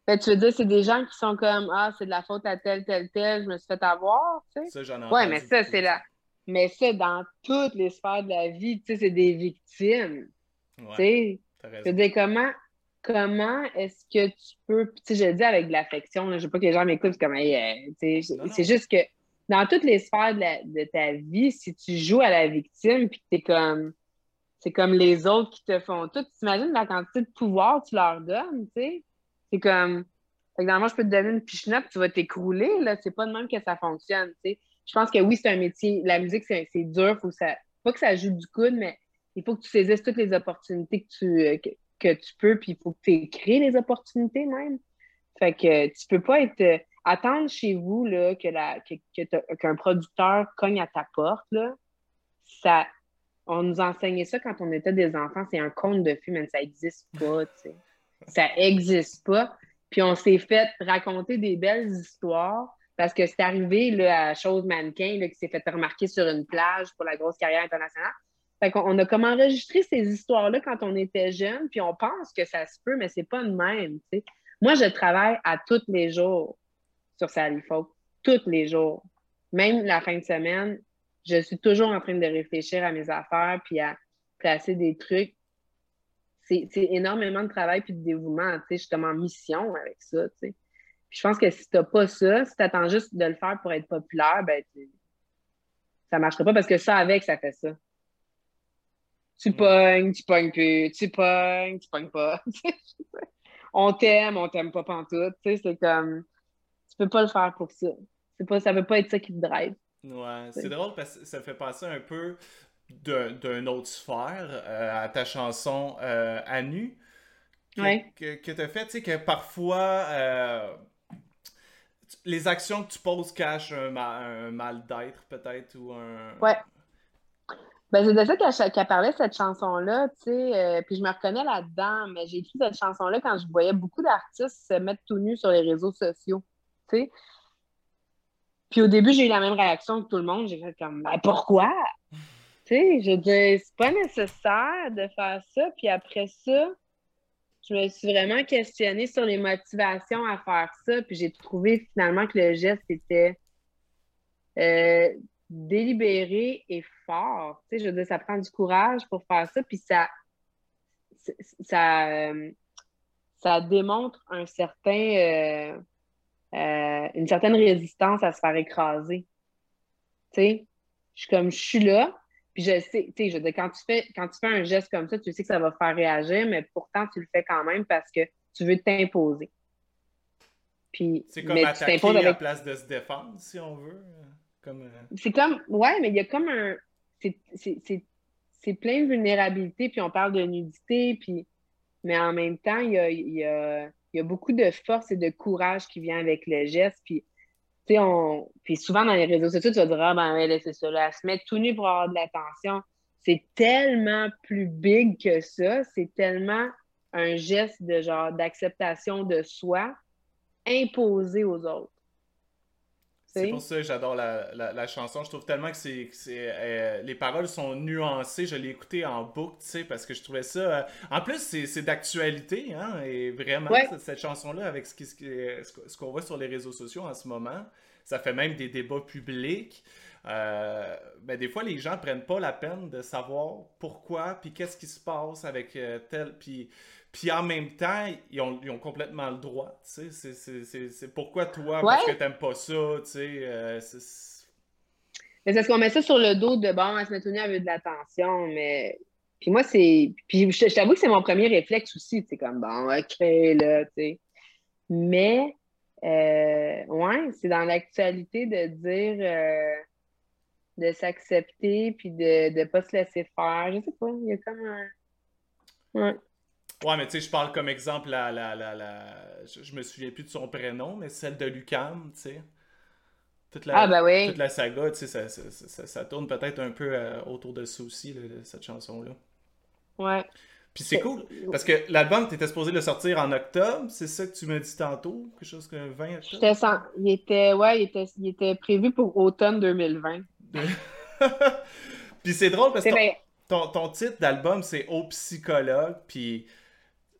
Ben, tu veux dire, c'est des gens qui sont comme Ah, c'est de la faute à tel, tel, tel, je me suis fait avoir, tu sais? Ça, j'en ai Ouais, mais ça, c'est la. Mais ça, dans toutes les sphères de la vie, tu sais, c'est des victimes. Tu Ouais, sais, t'as je veux dire, comment, comment est-ce que tu peux. Tu sais, je le dis avec de l'affection, là, je veux pas que les gens m'écoutent comme Hey, euh, c'est juste que dans toutes les sphères de, la- de ta vie, si tu joues à la victime puis que t'es comme. C'est comme les autres qui te font tout. Tu t'imagines la quantité de pouvoir que tu leur donnes, tu sais? C'est comme. Fait que fond, je peux te donner une pichenote, tu vas t'écrouler, là. C'est pas de même que ça fonctionne, tu sais. Je pense que oui, c'est un métier. La musique, c'est c'est dur. Faut que ça, pas que ça joue du coude, mais il faut que tu saisisses toutes les opportunités que tu, euh, que, que tu peux, puis il faut que tu crées les opportunités même. Fait que tu peux pas être. euh, attendre chez vous là, que la, que, que qu'un producteur cogne à ta porte, là, ça. On nous enseignait ça quand on était des enfants. C'est un conte de fées, mais ça existe pas, ça n'existe pas. Puis on s'est fait raconter des belles histoires parce que c'est arrivé là, à Chose Mannequin qui s'est fait remarquer sur une plage pour la grosse carrière internationale. Fait qu'on on a comme enregistré ces histoires-là quand on était jeune, puis on pense que ça se peut, mais c'est pas de même. Moi, je travaille à tous les jours sur Sally Folk, tous les jours. Même la fin de semaine, je suis toujours en train de réfléchir à mes affaires puis à placer des trucs. C'est énormément de travail puis de dévouement. Je suis comme en mission avec ça. Je pense que si tu n'as pas ça, si tu attends juste de le faire pour être populaire, ben, ça ne marchera pas parce que ça, avec, ça fait ça. Tu pognes, tu pognes plus, tu pognes, tu pognes pas. on t'aime, on t'aime pas pantoute. C'est comme, tu peux pas le faire pour ça. C'est pas, ça veut pas être ça qui te drive. Ouais, c'est drôle parce que ça fait passer un peu d'une autre sphère euh, à ta chanson euh, à nu que, que, tu as fait, tu sais, que parfois euh, les actions que tu poses cachent un, mal d'être peut-être ou un... Ouais. Ben, c'est de ça qu'elle parlait, cette chanson-là, tu sais, puis je me reconnais là-dedans, mais j'ai écrit cette chanson-là quand je voyais beaucoup d'artistes se mettre tout nus sur les réseaux sociaux, tu sais. Puis au début, j'ai eu la même réaction que tout le monde. J'ai fait comme, ben, pourquoi? tu sais, je dis, c'est pas nécessaire de faire ça. Puis après ça, je me suis vraiment questionnée sur les motivations à faire ça. Puis j'ai trouvé finalement que le geste était euh, délibéré et fort. Tu sais, je veux dire, ça prend du courage pour faire ça. Puis ça, ça, euh, ça démontre un certain. Euh, euh, une certaine résistance à se faire écraser. Tu sais, je suis comme, je suis là, puis je sais, tu sais, je quand tu, fais, quand tu fais un geste comme ça, tu sais que ça va faire réagir, mais pourtant, tu le fais quand même parce que tu veux t'imposer. Puis, c'est comme attaquer avec... à place de se défendre, si on veut. Euh, C'est comme, ouais, mais il y a comme un... C'est plein de vulnérabilité, puis on parle de nudité, puis... Mais en même temps, il y a, y a y a beaucoup de force et de courage qui vient avec le geste. Puis, on... puis souvent dans les réseaux sociaux, tu vas dire Ah ben elle, c'est ça, elle se met tout nu pour avoir de l'attention. C'est tellement plus big que ça. C'est tellement un geste de genre d'acceptation de soi imposé aux autres. C'est pour ça que j'adore la, chanson. Je trouve tellement que c'est, euh, les paroles sont nuancées. Je l'ai écouté en boucle, tu sais, parce que je trouvais ça. Euh, en plus, c'est, d'actualité, hein, et vraiment, cette, chanson-là, avec ce, ce, qu'on voit sur les réseaux sociaux en ce moment, ça fait même des débats publics. Euh, ben, des fois, les gens prennent pas la peine de savoir pourquoi, puis qu'est-ce qui se passe avec tel. Puis puis en même temps, ils ont, ils ont complètement le droit. Tu sais, c'est pourquoi toi, parce que t'aimes pas ça, tu sais. Euh, mais c'est ce qu'on met ça sur le dos de bon, elle se met tout de l'attention, mais. Puis moi, c'est. Puis je, t'avoue que c'est mon premier réflexe aussi. C'est comme bon, OK, là, tu sais. Mais, euh, ouais, c'est dans l'actualité de dire. Euh, de s'accepter, puis de ne pas se laisser faire. Je sais pas, il y a comme un. Ouais. Ouais, mais tu sais, je parle comme exemple, la, la, la, la, Je, me souviens plus de son prénom, mais celle de Lucam, tu sais. Toute la, ah, ben oui. toute la saga, tu sais, ça, ça, ça, ça, tourne peut-être un peu euh, autour de ça aussi, cette chanson-là. Ouais. Puis c'est cool, parce que l'album, tu étais supposé le sortir en octobre, c'est ça que tu m'as dit tantôt, quelque chose comme 20 octobre? Sans... Il, était, ouais, il était, il était prévu pour automne 2020. puis c'est drôle parce que ton, ton, titre d'album, c'est Au psychologue, puis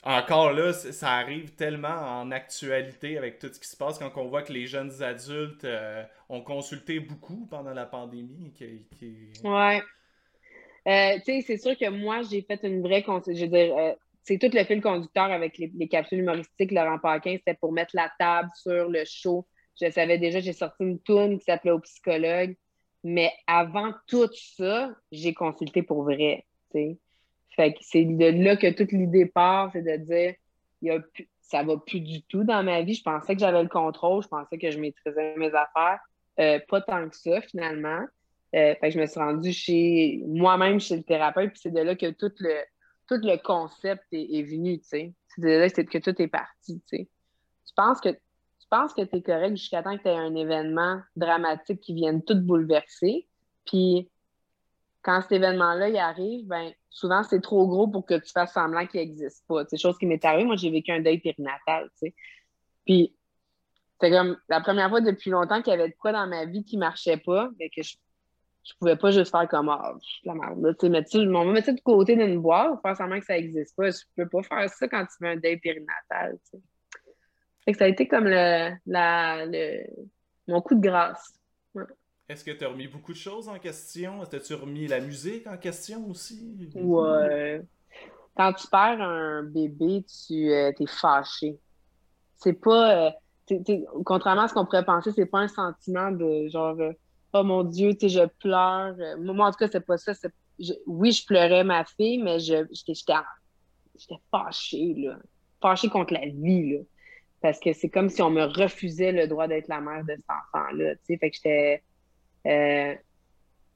encore là, ça arrive tellement en actualité avec tout ce qui se passe quand on voit que les jeunes adultes euh, ont consulté beaucoup pendant la pandémie. Qui, Ouais. Euh, tu sais, c'est sûr que moi, j'ai fait une vraie. Je veux dire, euh, c'est tout le fil conducteur avec les, capsules humoristiques. Laurent Paquin, c'était pour mettre la table sur le show. Je savais déjà, j'ai sorti une toune qui s'appelait Au psychologue. Mais avant tout ça, j'ai consulté pour vrai. Fait que c'est de là que toute l'idée part, c'est de dire il y a ça va plus du tout dans ma vie. Je pensais que j'avais le contrôle, je pensais que je maîtrisais mes affaires. Euh, pas tant que ça, finalement. Euh, fait que je me suis rendue chez moi-même chez le thérapeute, puis c'est de là que tout le, tout le concept est, venu, tu sais. C'est de là que tout est parti, tu sais. Tu penses que tu penses que es correct jusqu'à temps que tu aies un événement dramatique qui vienne tout bouleverser. Puis quand cet événement-là arrive, ben souvent c'est trop gros pour que tu fasses semblant qu'il n'existe pas. C'est chose qui m'est arrivée. Moi, j'ai vécu un deuil périnatal, tu sais. Puis c'est comme la première fois depuis longtemps qu'il y avait de quoi dans ma vie qui marchait pas, mais que je, je pouvais pas juste faire comme ah, la merde. Là, tu sais, on va mettre ça de côté d'une boîte, faire semblant que ça n'existe pas. Je peux pas faire ça quand tu veux un deuil périnatal. Tu. Fait que ça a été comme le, le mon coup de grâce. Est-ce que tu as remis beaucoup de choses en question? Est-ce que tu remis la musique en question aussi? Ouais. Quand tu perds un bébé, tu euh, es fâché. C'est pas. Euh, contrairement à ce qu'on pourrait penser, c'est pas un sentiment de genre euh, Oh mon Dieu, je pleure. Moi, en tout cas, c'est pas ça. oui, je pleurais ma fille, mais j'étais fâchée, là. Fâchée contre la vie, là. Parce que c'est comme si on me refusait le droit d'être la mère de cet enfant-là. Fait que j'étais euh,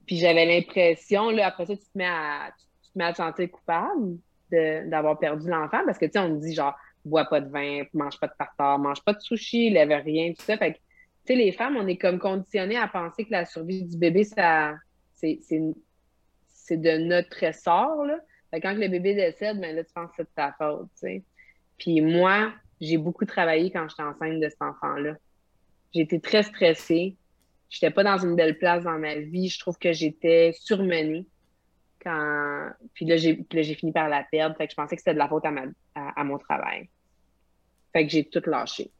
puis j'avais l'impression, là, après ça, tu te mets à, tu te, mets à te sentir coupable d'avoir perdu l'enfant parce que, tu sais, on me dit genre, bois pas de vin, mange pas de tartare, mange pas de sushi, lève rien, tout ça. Fait que, tu sais, les femmes, on est comme conditionnées à penser que la survie du bébé, ça, c'est de notre sort, là. Fait que quand le bébé décède, ben là, tu penses que c'est de ta faute, tu sais. Puis moi, j'ai beaucoup travaillé quand j'étais enceinte de cet enfant-là. J'ai été très stressée j'étais pas dans une belle place dans ma vie. Je trouve que j'étais surmenée. Quand... Puis là, j'ai, j'ai fini par la perdre. Fait que je pensais que c'était de la faute à, ma... à, mon travail. Fait que j'ai tout lâché.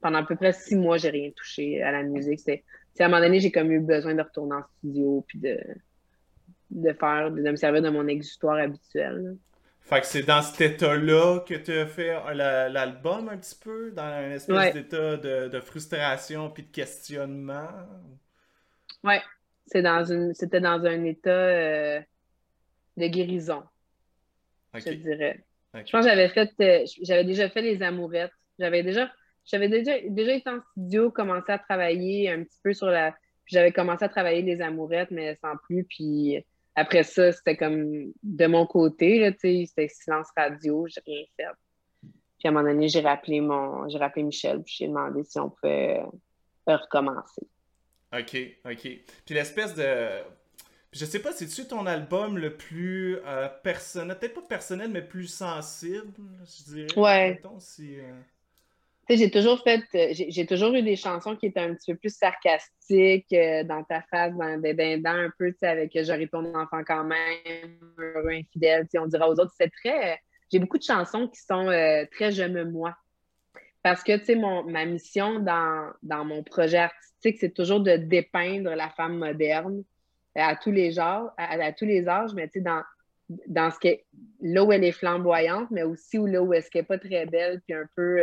Pendant à peu près six mois, j'ai rien touché à la musique. C'est, à un moment donné, j'ai comme eu besoin de retourner en studio puis de, de faire, de me servir de mon exutoire habituel. Fait que c'est dans cet état-là que tu as fait l'album un petit peu, dans un espèce d'état de, frustration puis de questionnement? Ouais, c'est dans une, c'était dans un état euh, de guérison, je dirais. Je pense que j'avais fait, euh, j'avais déjà fait les amourettes. J'avais déjà, j'avais déjà, déjà été en studio, commencé à travailler un petit peu sur la, j'avais commencé à travailler les amourettes, mais sans plus, puis après ça, c'était comme de mon côté, c'était silence radio, j'ai rien fait. Puis à un moment donné, j'ai rappelé mon j'ai rappelé Michel, puis j'ai demandé si on pouvait euh, recommencer. OK, OK. Puis l'espèce de. Je sais pas, c'est-tu ton album le plus euh, personnel, peut-être pas personnel, mais plus sensible, je dirais. Ouais. Euh, j'ai toujours fait, euh, j'ai toujours eu des chansons qui étaient un petit peu plus sarcastiques, euh, dans ta face, dans des dindans un peu, tu sais, avec euh, J'aurai ton enfant quand même, heureux, infidèle, on dira aux autres. C'est très. j'ai beaucoup de chansons qui sont très je me moi. Parce que, tu sais, ma mission dans, dans mon projet artistique, c'est toujours de dépeindre la femme moderne à tous les genres, à, tous les âges, mais tu sais, dans, dans ce qui est, là où elle est flamboyante, mais aussi où là où est-ce qu'elle n'est pas très belle, puis un peu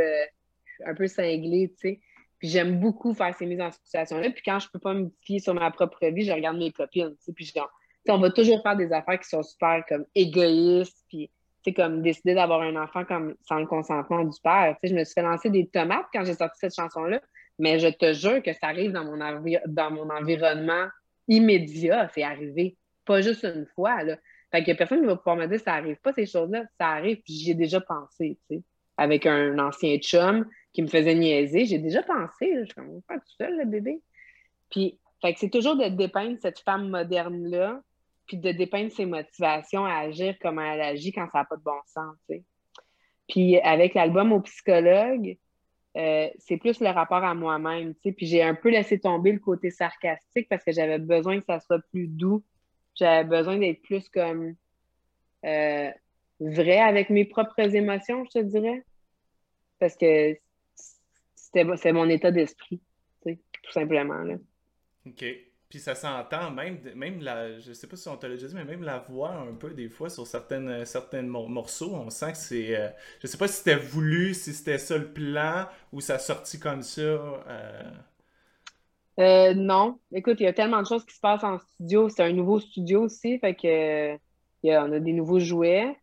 un peu cinglé, tu sais. Puis j'aime beaucoup faire ces mises en situation-là. Puis quand je peux pas me fier sur ma propre vie, je regarde mes copines, tu sais. Puis genre, on va toujours faire des affaires qui sont super comme égoïstes, puis sais, comme décider d'avoir un enfant comme sans le consentement du père. Tu sais, je me suis fait lancer des tomates quand j'ai sorti cette chanson-là, mais je te jure que ça arrive dans mon, dans mon environnement immédiat. C'est arrivé, pas juste une fois, là. Fait que personne ne va pouvoir me dire ça arrive pas, ces choses-là. Ça arrive, puis j'y ai déjà pensé, tu sais, avec un ancien chum qui me faisait niaiser. J'ai déjà pensé, je suis pas tout seul, le bébé. Puis, c'est toujours de dépeindre cette femme moderne-là, puis de dépeindre ses motivations à agir comme elle agit quand ça n'a pas de bon sens. Puis, avec l'album au psychologue, euh, c'est plus le rapport à moi-même, tu sais. Puis, j'ai un peu laissé tomber le côté sarcastique parce que j'avais besoin que ça soit plus doux. J'avais besoin d'être plus comme euh, vrai avec mes propres émotions, je te dirais. Parce que c'est mon état d'esprit, tout simplement. Là. OK. Puis ça s'entend, même, même la, je sais pas si on te l'a déjà dit, mais même la voix un peu des fois sur certaines, certains morceaux, on sent que c'est, euh, je sais pas si c'était voulu, si c'était ça le plan ou ça sorti comme ça. Euh... Euh, non, écoute, il y a tellement de choses qui se passent en studio. C'est un nouveau studio aussi, fait que y a, on a des nouveaux jouets.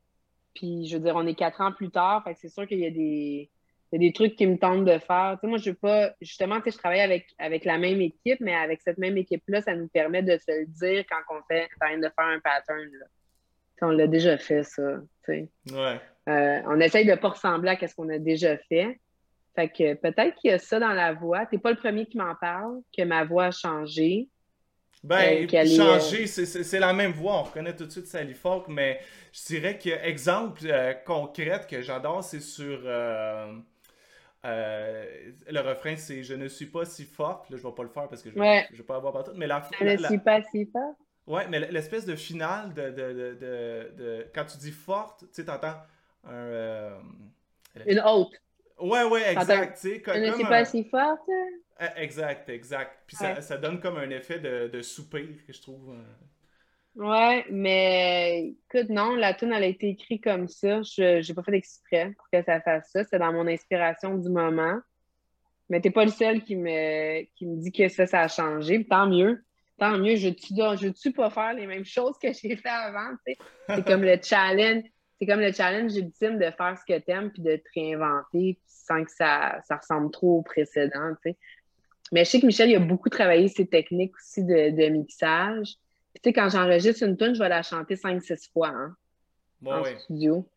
Puis je veux dire, on est quatre ans plus tard, fait que c'est sûr qu'il y a des il y a des trucs qui me tentent de faire. Moi, je veux pas. Justement, je travaille avec, avec la même équipe, mais avec cette même équipe-là, ça nous permet de se le dire quand on fait de faire un pattern. Là. on l'a déjà fait, ça. Ouais. Euh, on essaye de ne pas ressembler à ce qu'on a déjà fait. Fait que peut-être qu'il y a ça dans la voix. Tu n'es pas le premier qui m'en parle, que ma voix a changé. Ben, changer, c'est la même voix. On reconnaît tout de suite Sally Falk, mais je dirais que, exemple concret que j'adore, c'est sur. Le refrain, c'est Je ne suis pas si forte. Là, je vais pas le faire parce que je, ne vais pas avoir partout. Mais la, je ne suis pas si forte. Ouais, mais l'espèce de finale de, de, de, Quand tu dis forte, tu sais, t'entends un. Euh, Une haute. Ouais, ouais, exact. Tu sais, comme, ne suis pas si forte. Eh, exact, exact. Puis ça, ça, donne comme un effet de, de soupir que je trouve. Euh. Ouais, mais écoute, non, la tune elle a été écrite comme ça. Je n'ai pas fait exprès pour que ça fasse ça. C'est dans mon inspiration du moment. Mais t'es pas le seul qui me, qui me dit que ça, ça a changé. Tant mieux tant mieux, je ne veux-tu pas faire les mêmes choses que j'ai fait avant? C'est comme le challenge. C'est comme le challenge ultime de faire ce que tu aimes puis de te réinventer sans que ça, ça ressemble trop au précédent. Mais je sais que Michel, il a beaucoup travaillé ses techniques aussi de, mixage. Puis, quand j'enregistre une tune, je vais la chanter 5-6 fois hein, en studio.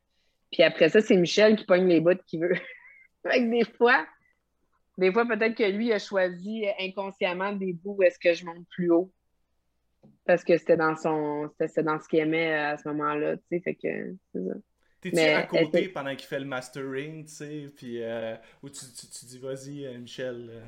Puis après ça, c'est Michel qui pogne les bouts qu'il veut. Avec des fois, des fois, peut-être que lui a choisi inconsciemment des bouts où est-ce que je monte plus haut. Parce que c'était dans son. C'était dans ce qu'il aimait à ce moment-là, tu sais. Fait que c'est ça. T'es-tu à côté pendant qu'il fait le mastering, tu sais, puis euh, où tu, tu, dis vas-y, euh, Michel.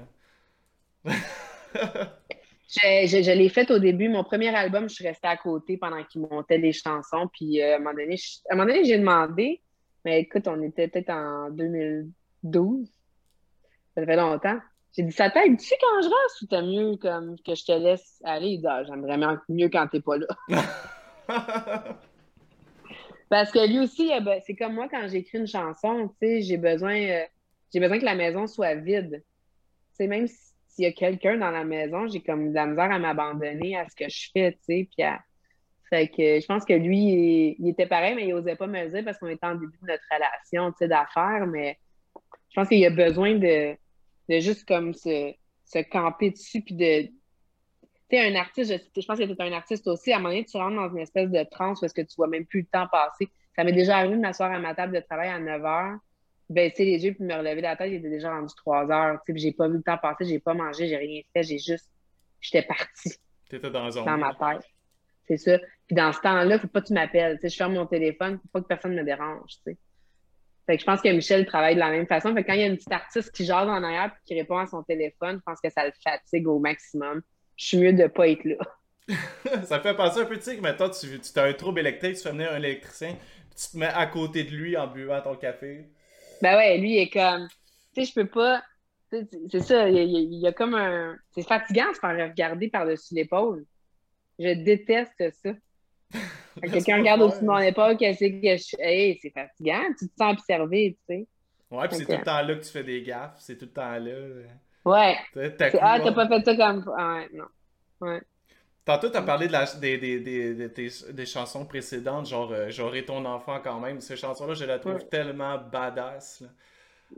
Euh. je, je, l'ai fait au début. Mon premier album, je suis restée à côté pendant qu'il montait les chansons. Puis à un moment donné, à un moment donné, j'ai demandé, mais écoute, on était peut-être en 2012. Ça fait longtemps. J'ai dit, ça t'aide-tu quand je reste ou t'as mieux comme que je te laisse aller? Il dit, ah, j'aimerais mieux quand t'es pas là. Parce que lui aussi, c'est comme moi quand j'écris une chanson, tu sais, j'ai besoin, euh, j'ai besoin que la maison soit vide. Tu même s'il y a quelqu'un dans la maison, j'ai comme de la misère à m'abandonner à ce que je fais, tu sais, puis Fait que je pense que lui, il, était pareil, mais il osait pas me dire parce qu'on était en début de notre relation, tu sais, d'affaires, mais je pense qu'il a besoin de, de juste comme se, se camper dessus, puis de. Tu sais, un artiste, je, pense que tu es un artiste aussi, à un moment donné, tu rentres dans une espèce de transe parce que tu vois même plus le temps passer. Ça m'est déjà arrivé de m'asseoir à ma table de travail à 9 h, baisser les yeux puis me relever la tête, il était déjà rendu 3 heures. Tu sais, j'ai pas vu le temps passer, j'ai pas mangé, j'ai rien fait, j'ai juste. J'étais partie. T'étais dans, dans ma tête. C'est ça. Puis dans ce temps-là, faut pas que tu m'appelles. Tu sais, je ferme mon téléphone, faut pas que personne me dérange. Tu sais. Fait que je pense que Michel travaille de la même façon. Fait que quand il y a une petite artiste qui jase en arrière et qui répond à son téléphone, je pense que ça le fatigue au maximum. Je suis mieux de ne pas être là. ça fait penser un peu, tu sais, que maintenant tu, tu as un trouble électrique, tu fais venir un électricien, tu te mets à côté de lui en buvant ton café. Ben ouais, lui, il est comme, tu sais, je peux pas, c'est ça, il y, a, comme un, c'est fatigant de se faire regarder par-dessus l'épaule. Je déteste ça. Quelqu'un regarde au-dessus de mon épaule, qu'est-ce que je Hey, c'est fatigant, tu te sens observé, tu sais. Ouais, puis c'est tout le temps là que tu fais des gaffes, c'est tout le temps là. Ouais. Ah, t'as pas fait ça comme. Ah, ouais, non. Ouais. Tantôt, t'as parlé de la, des, des, des, des, chansons précédentes, genre euh, J'aurai ton enfant quand même. Ces chansons-là, je la trouve tellement badass.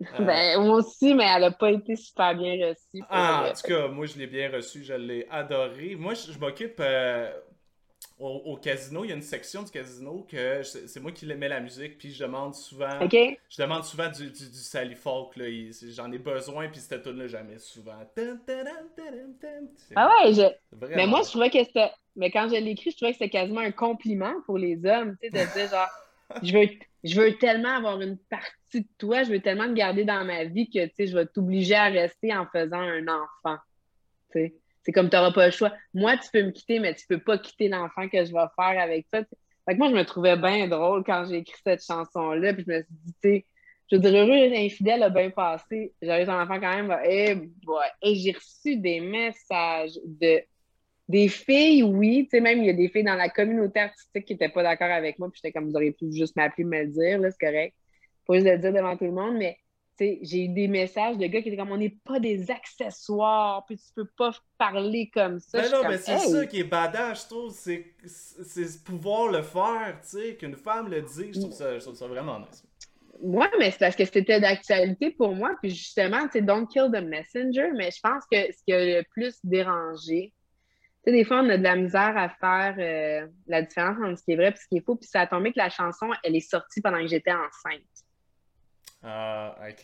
Euh, ben, moi aussi, mais elle a pas été super bien reçue. Ah, en tout cas, moi, je l'ai bien reçue, je l'ai adorée. Moi, je, m'occupe. Euh, au, casino, il y a une section du casino que c'est moi qui mets la musique, puis je demande souvent. Je demande souvent du, du, Sally Folk, J'en ai besoin, puis cette tune là jamais souvent. Ah ouais, je... mais moi, je trouvais que c'était. Mais quand je l'ai écrit, je trouvais que c'était quasiment un compliment pour les hommes, tu sais, de dire genre, je veux, je veux tellement avoir une partie de toi, je veux tellement te garder dans ma vie que, tu sais, je vais t'obliger à rester en faisant un enfant, tu sais. C'est comme tu n'auras pas le choix. Moi, tu peux me quitter, mais tu peux pas quitter l'enfant que je vais faire avec ça. Fait que moi, je me trouvais bien drôle quand j'ai écrit cette chanson-là. Puis je me suis dit, tu sais, je veux dire, heureux, infidèle a bien passé. J'avais un enfant quand même. Et, et j'ai reçu des messages de des filles, oui. Tu sais, même, il y a des filles dans la communauté artistique qui n'étaient pas d'accord avec moi. Puis j'étais comme, vous auriez pu juste m'appeler me le dire, c'est correct. Faut juste le dire devant tout le monde. Mais j'ai eu des messages de gars qui étaient comme on n'est pas des accessoires, puis tu peux pas parler comme ça. Ben non, mais c'est ça qui est badass, je trouve. C'est pouvoir le faire, tu sais, qu'une femme le dise. Je trouve ça, je trouve ça vraiment nice. Ouais, mais c'est parce que c'était d'actualité pour moi. Puis justement, c'est Don't Kill the Messenger. Mais je pense que ce qui a le plus dérangé, tu sais, des fois, on a de la misère à faire euh, la différence entre ce qui est vrai et ce qui est faux. Puis ça a tombé que la chanson, elle est sortie pendant que j'étais enceinte. Ah, ok.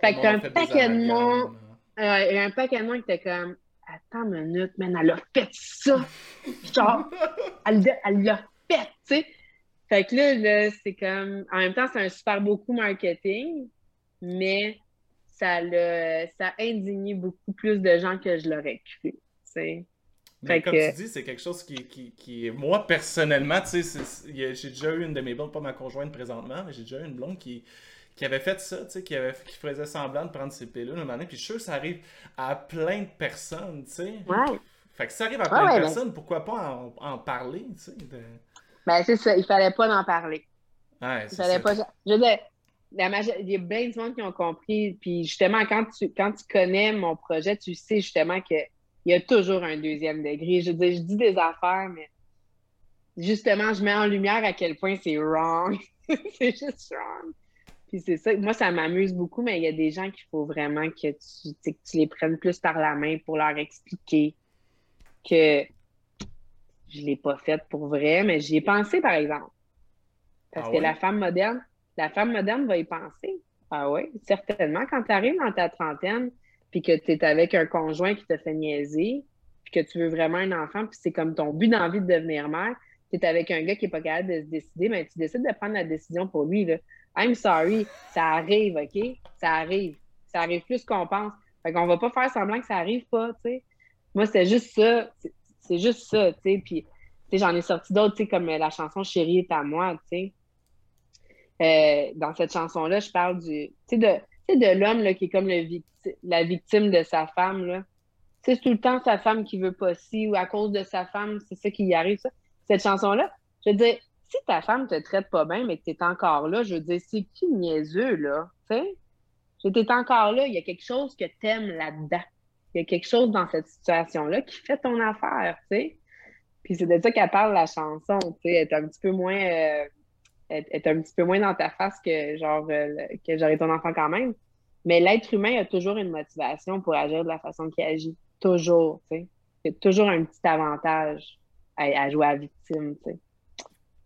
Fait qu'un paquet de monde. Euh, un paquet de monde qui était comme attends une minute, man, elle a fait ça. Genre, elle l'a fait, tu sais. Fait que là, là c'est comme, en même temps, c'est un super beau coup marketing, mais ça, a, ça a indigné beaucoup plus de gens que je l'aurais cru, tu sais. Mais comme tu dis, c'est quelque chose qui, qui, qui, moi personnellement, tu sais, j'ai déjà eu une de mes blondes, pas ma conjointe présentement, mais j'ai déjà eu une blonde qui, qui avait fait ça, tu sais, qui, avait, qui faisait semblant de prendre ses pilules un puis je suis sûr que ça arrive à plein de personnes, tu sais. Ouais. Fait que ça arrive à plein de ben personnes, pourquoi pas en, en parler, tu sais. De... Ben, c'est ça, il fallait pas en parler. Ouais, il fallait pas. Je veux dire, il y a bien de monde qui ont compris, puis justement, quand tu, quand tu connais mon projet, tu sais justement que il y a toujours un deuxième degré. Je dis, je dis des affaires, mais justement, je mets en lumière à quel point c'est wrong. c'est juste wrong. Puis c'est ça. Moi, ça m'amuse beaucoup, mais il y a des gens qu'il faut vraiment que tu, que tu les prennes plus par la main pour leur expliquer que je ne l'ai pas faite pour vrai, mais j'y ai pensé, par exemple. Parce ah que la femme moderne, la femme moderne va y penser. Ah oui, certainement. Quand tu arrives dans ta trentaine, puis que tu es avec un conjoint qui te fait niaiser, puis que tu veux vraiment un enfant, puis c'est comme ton but d'envie de devenir mère, tu es avec un gars qui n'est pas capable de se décider, mais tu décides de prendre la décision pour lui. Là. I'm sorry, ça arrive, OK? Ça arrive. Ça arrive plus qu'on pense. Fait qu'on va pas faire semblant que ça arrive pas, tu sais. Moi, c'est juste ça. C'est juste ça, tu sais. Puis, j'en ai sorti d'autres, tu sais, comme la chanson Chérie est à moi, tu sais. Euh, dans cette chanson-là, je parle du, tu sais, de de l'homme qui est comme la victime de sa femme. Là. C'est tout le temps sa femme qui veut pas si ou à cause de sa femme, c'est ça qui y arrive. Ça. Cette chanson-là, je veux dire, si ta femme te traite pas bien, mais que tu es encore là, je veux dire, c'est qui niaiseux, là? Tu sais? Tu es encore là, il y a quelque chose que tu aimes là-dedans. Il y a quelque chose dans cette situation-là qui fait ton affaire, tu sais? Puis c'est de ça qu'elle parle la chanson, tu sais, elle est un petit peu moins euh, est, un petit peu moins dans ta face que genre euh, que j'aurais ton enfant quand même. Mais l'être humain a toujours une motivation pour agir de la façon qu'il agit. Toujours, tu sais. Il y a toujours un petit avantage à, jouer à victime, tu sais.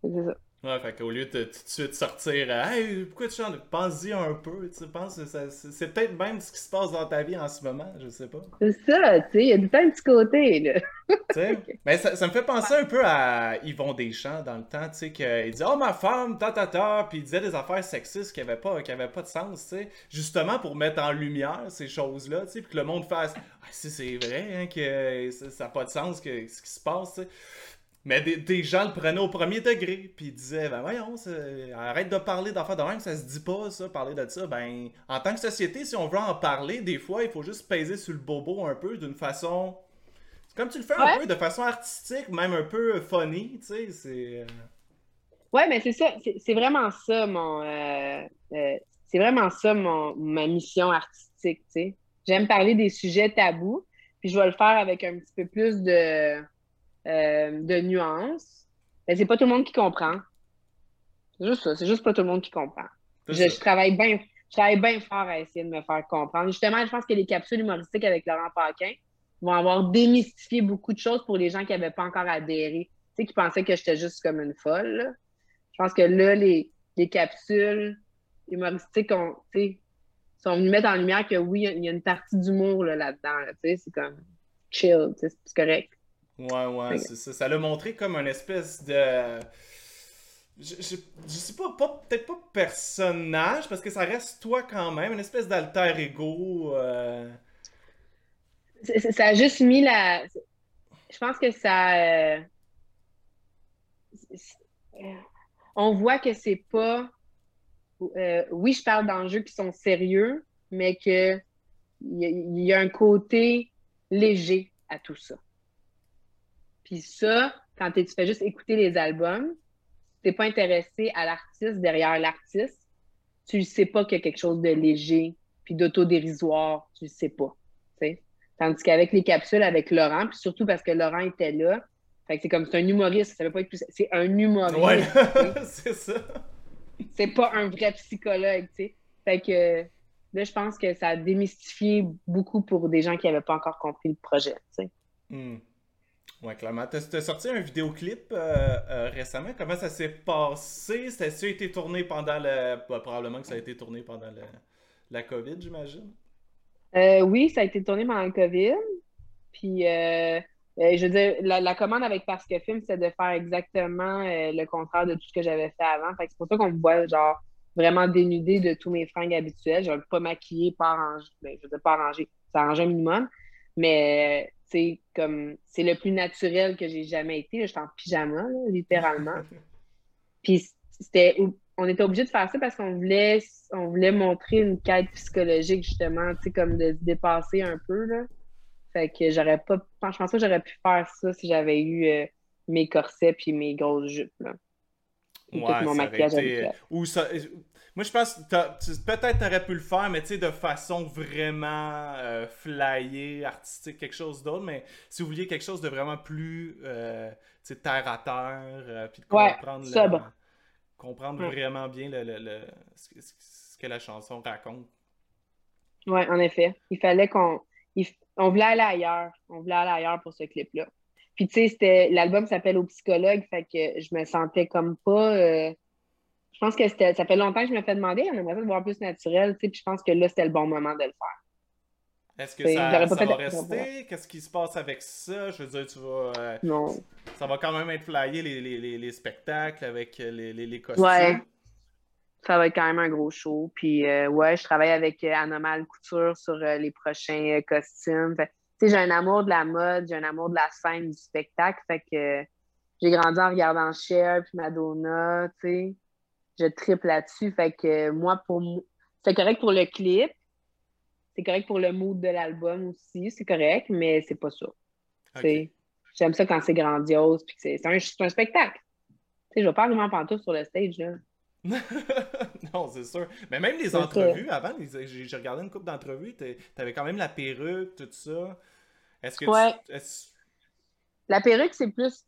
C'est ça. Ouais, fait qu'au lieu de tout de suite sortir Hey, pourquoi tu chantes? Pense-y un peu, tu penses c'est peut-être même ce qui se passe dans ta vie en ce moment, je sais pas. C'est ça, tu sais, il y a du temps de côté, là. tu sais, mais ça, ça, me fait penser un peu à Yvon Deschamps dans le temps, tu sais, qu'il dit Oh ma femme, ta ta ta, puis il disait des affaires sexistes qui n'avaient pas, qui avaient pas de sens, tu sais, justement pour mettre en lumière ces choses-là, tu sais, puis que le monde fasse Ah, si c'est vrai, hein, que ça n'a pas de sens que, ce qui se passe, tu sais. Mais des, gens le prenaient au premier degré, puis ils disaient, ben voyons, arrête de parler d'affaires de même, ça se dit pas, ça, parler de ça. Ben, en tant que société, si on veut en parler, des fois, il faut juste peser sur le bobo un peu d'une façon. Comme tu le fais un peu, de façon artistique, même un peu funny, tu sais, c'est. Euh. Ouais, mais c'est ça, c'est vraiment ça, mon. Euh, euh, c'est vraiment ça, mon, ma mission artistique, tu sais. J'aime parler des sujets tabous, puis je vais le faire avec un petit peu plus de euh, de nuances. Mais c'est pas tout le monde qui comprend. C'est juste ça. C'est juste pas tout le monde qui comprend. Je, travaille bien. Je travaille bien fort à essayer de me faire comprendre. Justement, je pense que les capsules humoristiques avec Laurent Paquin vont avoir démystifié beaucoup de choses pour les gens qui n'avaient pas encore adhéré. Tu sais, qui pensaient que j'étais juste comme une folle. Je pense que là, les, les capsules humoristiques ont, sont venues mettre en lumière que oui, il y a une partie d'humour là-dedans. Là, c'est comme chill, c'est correct. Ouais, ouais, c'est ça. Ça l'a montré comme une espèce de. Je, je, sais pas, peut-être pas personnage, parce que ça reste toi quand même, une espèce d'alter ego. Euh. Ça a juste mis la. Je pense que ça. Euh, on voit que c'est pas. Euh, oui, je parle d'enjeux qui sont sérieux, mais que il y, a un côté léger à tout ça. Puis ça, quand tu fais juste écouter les albums, tu n'es pas intéressé à l'artiste derrière l'artiste, tu ne sais pas qu'il y a quelque chose de léger puis d'autodérisoire, tu ne sais pas. Tandis qu'avec les capsules avec Laurent, puis surtout parce que Laurent était là, c'est comme c'est un humoriste, ça veut pas être plus. C'est un humoriste. Ouais, c'est ça. C'est pas un vrai psychologue, tu sais. Fait que là, je pense que ça a démystifié beaucoup pour des gens qui n'avaient pas encore compris le projet, tu sais. Hmm. Ouais, clairement. Tu as, sorti un vidéoclip euh, euh, récemment. Comment ça s'est passé? Ça a été tourné pendant le. Bah, probablement que ça a été tourné pendant la COVID, j'imagine? Euh, oui, ça a été tourné pendant le COVID. Puis, je veux dire, la, commande avec Parce que Film, c'est de faire exactement le contraire de tout ce que j'avais fait avant. C'est pour ça qu'on me voit, genre, vraiment dénudée de tous mes fringues habituelles. Je ne pas maquiller, pas arranger. Ben, je veux dire, pas arranger. Ça arrange un minimum. Mais, c'est comme, c'est le plus naturel que j'ai jamais été. J'étais en pyjama, littéralement. Puis, c'était on était obligé de faire ça parce qu'on voulait, on voulait montrer une quête psychologique, justement, tu sais, comme de se dépasser un peu, là. Fait que j'aurais pas, je pense que j'aurais pu faire ça si j'avais eu euh, mes corsets puis mes grosses jupes, là. ouais, mon maquillage été... Ou ça... Moi, je pense que peut-être t'aurais pu le faire, mais tu sais, de façon vraiment euh, flyée, artistique, quelque chose d'autre. Mais si vous vouliez quelque chose de vraiment plus euh, terre à terre, euh, puis de comprendre comprendre vraiment bien le, ce, que la chanson raconte. Oui, en effet. Il fallait qu'on. On voulait aller ailleurs. On voulait aller ailleurs pour ce clip-là. Puis, tu sais, l'album s'appelle Au psychologue, fait que je me sentais comme pas. Euh, je pense que c'était... ça fait longtemps que je me fais demander, on aimerait ça de voir plus naturel, tu sais, puis je pense que là, c'était le bon moment de le faire. Est-ce que ça, ça va rester? Qu'est-ce qui se passe avec ça? Je veux dire, tu vas. Euh, non. Ça va quand même être flyé, les, les, les, spectacles avec les, les, costumes. Ouais. Ça va être quand même un gros show. Puis, euh, ouais, je travaille avec euh, Anomal Couture sur les prochains costumes. Tu sais, j'ai un amour de la mode, j'ai un amour de la scène, du spectacle. Fait que j'ai grandi en regardant Cher puis Madonna, tu sais. Je triple là-dessus. Fait que moi, pour c'est correct pour le clip c'est correct pour le mood de l'album aussi, c'est correct, mais c'est pas ça. J'aime ça quand c'est grandiose, puis c'est un, un, spectacle. Tu sais, je vais pas arriver en pantoufle sur le stage, là. non, c'est sûr. Mais même les entrevues, avant, j'ai regardé une couple d'entrevues, t'avais quand même la perruque, tout ça. Est-ce que ouais. La perruque, c'est plus,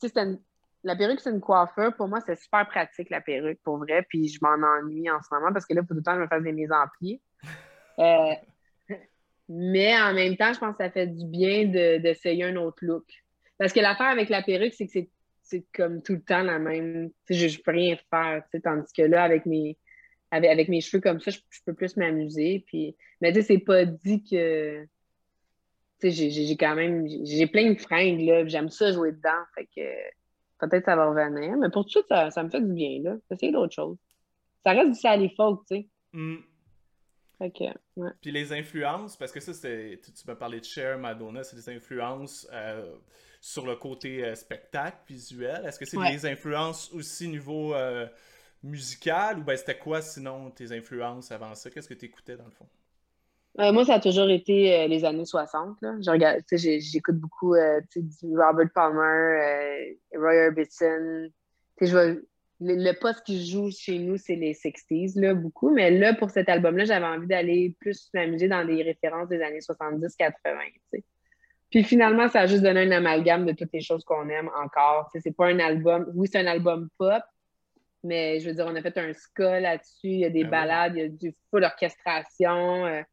la perruque, c'est une coiffeur. Pour moi, c'est super pratique, la perruque, pour vrai. Puis je m'en ennuie en ce moment parce que là, tout le temps, je me fais des mises en pied. Euh, mais en même temps, je pense que ça fait du bien d'essayer un autre look. Parce que l'affaire avec la perruque, c'est que c'est comme tout le temps la même. Je, je peux rien faire. Tandis que là, avec mes, avec, mes cheveux comme ça, je, peux plus m'amuser. Puis... Mais tu sais, c'est pas dit que. J'ai quand même. J'ai plein de fringues, là. J'aime ça jouer dedans. Fait que peut-être ça va revenir. Mais pour tout ça, ça, me fait du bien, là. Essayer d'autres choses. Ça reste du salifolk, tu sais. Mm. Puis les influences, parce que ça, c'est, tu, tu m'as parlé de Cher, Madonna, c'est des influences euh, sur le côté euh, spectacle, visuel. Est-ce que c'est des influences aussi niveau euh, musical ou ben c'était quoi sinon tes influences avant ça? Qu'est-ce que tu écoutais dans le fond? Moi, ça a toujours été les années 60. Là. j'écoute beaucoup du Robert Palmer, Roy Orbison. Vais le, poste qui joue chez nous, c'est les 60s, là, beaucoup. Mais là, pour cet album-là, j'avais envie d'aller plus m'amuser dans des références des années 70-80, Puis finalement, ça a juste donné un amalgame de toutes les choses qu'on aime encore. c'est pas un album... Oui, c'est un album pop, mais je veux dire, on a fait un ska là-dessus, il y a des ah balades, il y a du full orchestration.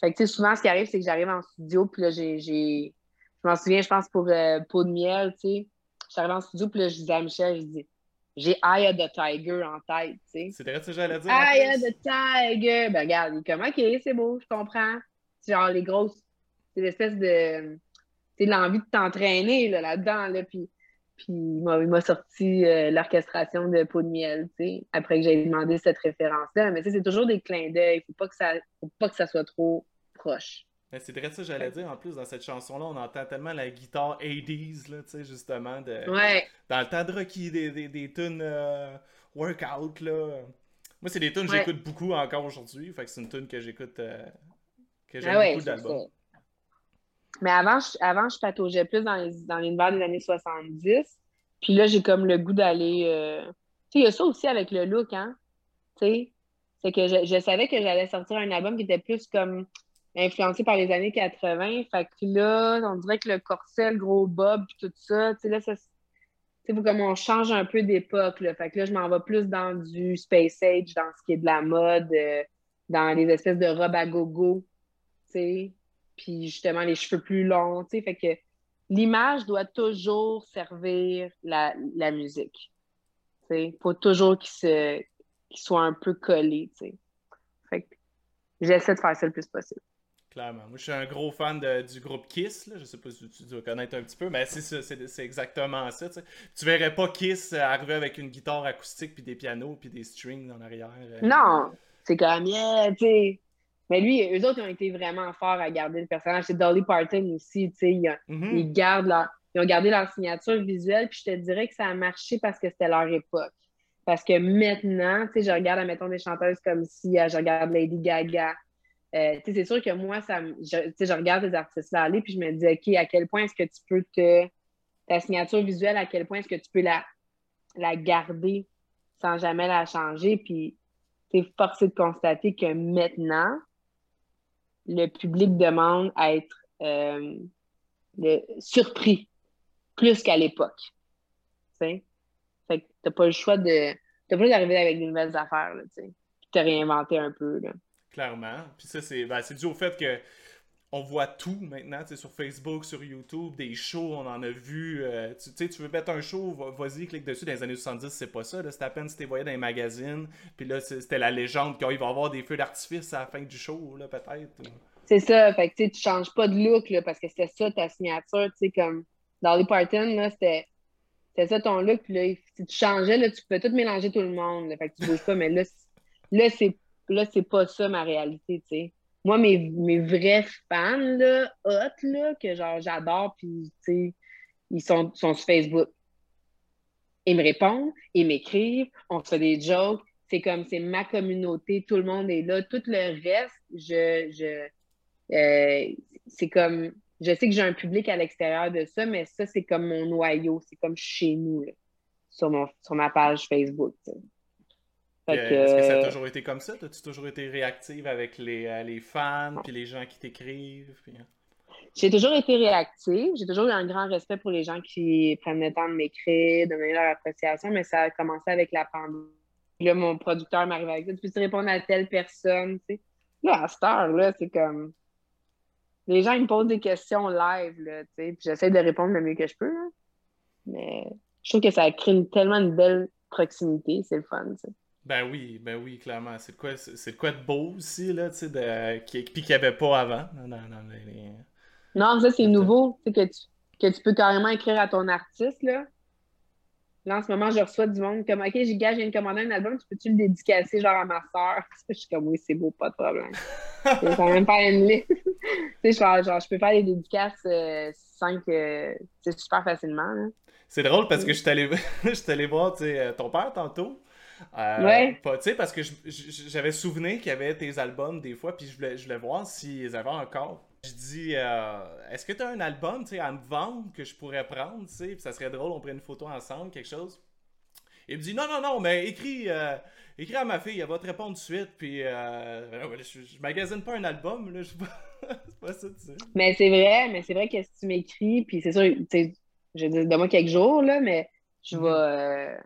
Fait que, souvent, ce qui arrive, c'est que j'arrive en studio, puis là, j'ai... Je m'en souviens, je pense, pour euh, Peau de miel, tu sais. J'arrive en studio, puis là, je dis à Michel, je dis j'ai Eye of the Tiger en tête, tu sais. C'est vrai que j'allais dire. Eye of the Tiger. Ben, regarde, il est comme, OK, c'est beau, je comprends. C'est genre les grosses. C'est l'espèce de. C'est l'envie de t'entraîner là-dedans, là, puis. Puis il m'a sorti euh, l'orchestration de Peau de miel, tu sais, après que j'ai demandé cette référence-là. Mais tu sais, c'est toujours des clins d'œil. Faut pas que ça, faut pas que ça soit trop proche. C'est vrai ça, j'allais dire. En plus, dans cette chanson-là, on entend tellement la guitare 80s, là, tu sais, justement. De, Dans le temps de Rocky, des, des, des tunes euh, workout, là. Moi, c'est des tunes que j'écoute beaucoup encore aujourd'hui. Fait que c'est une tune que j'écoute, euh, que j'aime ah beaucoup d'albums. Mais avant, je, avant, je pataugeais plus dans, les, dans l'univers des années 70. Puis là, j'ai comme le goût d'aller. Euh, tu sais, il y a ça aussi avec le look, hein. Tu sais, c'est que je, je savais que j'allais sortir un album qui était plus comme influencé par les années 80. Fait que là, on dirait que le corset, le gros bob, tout ça, tu sais, là, ça. Sais, comme on change un peu d'époque, là. Fait que là, je m'en vais plus dans du Space Age, dans ce qui est de la mode, euh, dans les espèces de robes à gogo, tu sais. Puis justement, les cheveux plus longs, tu sais. Fait que l'image doit toujours servir la, la musique. Tu sais. Faut toujours qu'il se soit un peu collé, tu sais. Fait j'essaie de faire ça le plus possible. Clairement. Moi, je suis un gros fan de, du groupe Kiss. Là. Je sais pas si tu dois connaître un petit peu, mais c'est ça, c'est exactement ça. Tu, tu verrais pas Kiss arriver avec une guitare acoustique, puis des pianos, puis des strings en arrière. Euh. Non, c'est comme, yeah, tu sais. Mais lui, eux autres, ils ont été vraiment forts à garder le personnage. C'est Dolly Parton aussi, tu sais. Ils, mm-hmm. ils, gardent leur, ils ont gardé leur signature visuelle, puis je te dirais que ça a marché parce que c'était leur époque. Parce que maintenant, tu sais, je regarde, admettons, des chanteuses comme si, je regarde Lady Gaga, euh, c'est sûr que moi, ça, je, regarde les artistes-là aller, puis je me dis, OK, à quel point est-ce que tu peux te. Ta signature visuelle, à quel point est-ce que tu peux la, garder sans jamais la changer? Puis, c'est forcé de constater que maintenant, le public demande à être euh, surpris plus qu'à l'époque. Que t'as pas le choix de. T'as pas d'arriver avec de nouvelles affaires, tu sais? Puis te réinventer un peu, là. Clairement. Puis ça, c'est ben, dû au fait que on voit tout maintenant, sur Facebook, sur YouTube, des shows, on en a vu. Euh, tu sais, tu veux mettre un show, vas-y, clique dessus. Dans les années 70, c'est pas ça. C'était à peine si tu voyais dans les magazines. Puis là, c'était la légende qu'il va y avoir des feux d'artifice à la fin du show, là, peut-être. C'est ça. Fait que tu changes pas de look, là, parce que c'est ça ta signature. Tu sais, comme dans les Parton, là, c'était. ça ton look, puis là, si tu changeais, là, tu pouvais tout mélanger tout le monde. fait que tu bouges pas, mais là, là c'est là, c'est pas ça ma réalité, tu sais. Moi, mes, mes vrais fans, là, hot, là, que genre j'adore, puis, tu sais, ils sont, sur Facebook. Ils me répondent, ils m'écrivent, on fait des jokes. C'est comme, c'est ma communauté, tout le monde est là. Tout le reste, je, je, euh, c'est comme, je sais que j'ai un public à l'extérieur de ça, mais ça, c'est comme mon noyau, c'est comme chez nous, là, sur, mon, sur ma page Facebook. Est-ce que ça a toujours été comme ça? As-tu toujours été réactive avec les, euh, les fans puis les gens qui t'écrivent? Hein? J'ai toujours été réactive. J'ai toujours eu un grand respect pour les gens qui prennent le temps de m'écrire, de me donner leur appréciation, mais ça a commencé avec la pandémie. Là, mon producteur m'arrive avec ça. Tu peux répondre à telle personne, tu sais? Là, à cette heure-là, c'est comme. Les gens, ils me posent des questions live, là, tu sais, puis j'essaie de répondre le mieux que je peux, Mais je trouve que ça crée tellement une belle proximité, c'est le fun, tu sais. Ben oui, ben oui, clairement. C'est quoi, c'est quoi de beau aussi, là, tu sais, de... puis qu'il n'y avait pas avant. Non, ça, c'est nouveau, tu sais, que tu, que tu peux carrément écrire à ton artiste, là. Là, en ce moment, je reçois du monde comme, OK, j'ai gage, je viens de commander un album, tu peux-tu le dédicacer, genre, à ma soeur? Je suis comme, oui, c'est beau, pas de problème. je vais même faire une liste. tu sais, genre, je peux faire des dédicaces euh, sans que, c'est super facilement, C'est drôle parce que je suis allé, allé voir, tu sais, euh, ton père tantôt. Euh, ouais. Tu sais, parce que j'avais souvenir qu'il y avait tes albums des fois, puis je voulais, je voulais voir s'ils avaient encore. Je dis, euh, est-ce que tu as un album à me vendre que je pourrais prendre, tu sais, puis ça serait drôle, on prenne une photo ensemble, quelque chose? Il me dit, non, non, non, mais écris, euh, écris à ma fille, elle va te répondre tout de suite, puis je, je, magasine pas un album, là, je c'est pas ça, tu sais. Mais c'est vrai, mais c'est vrai que si tu m'écris, puis c'est sûr, tu sais, je dis, donne-moi quelques jours, là, mais je mm-hmm. vais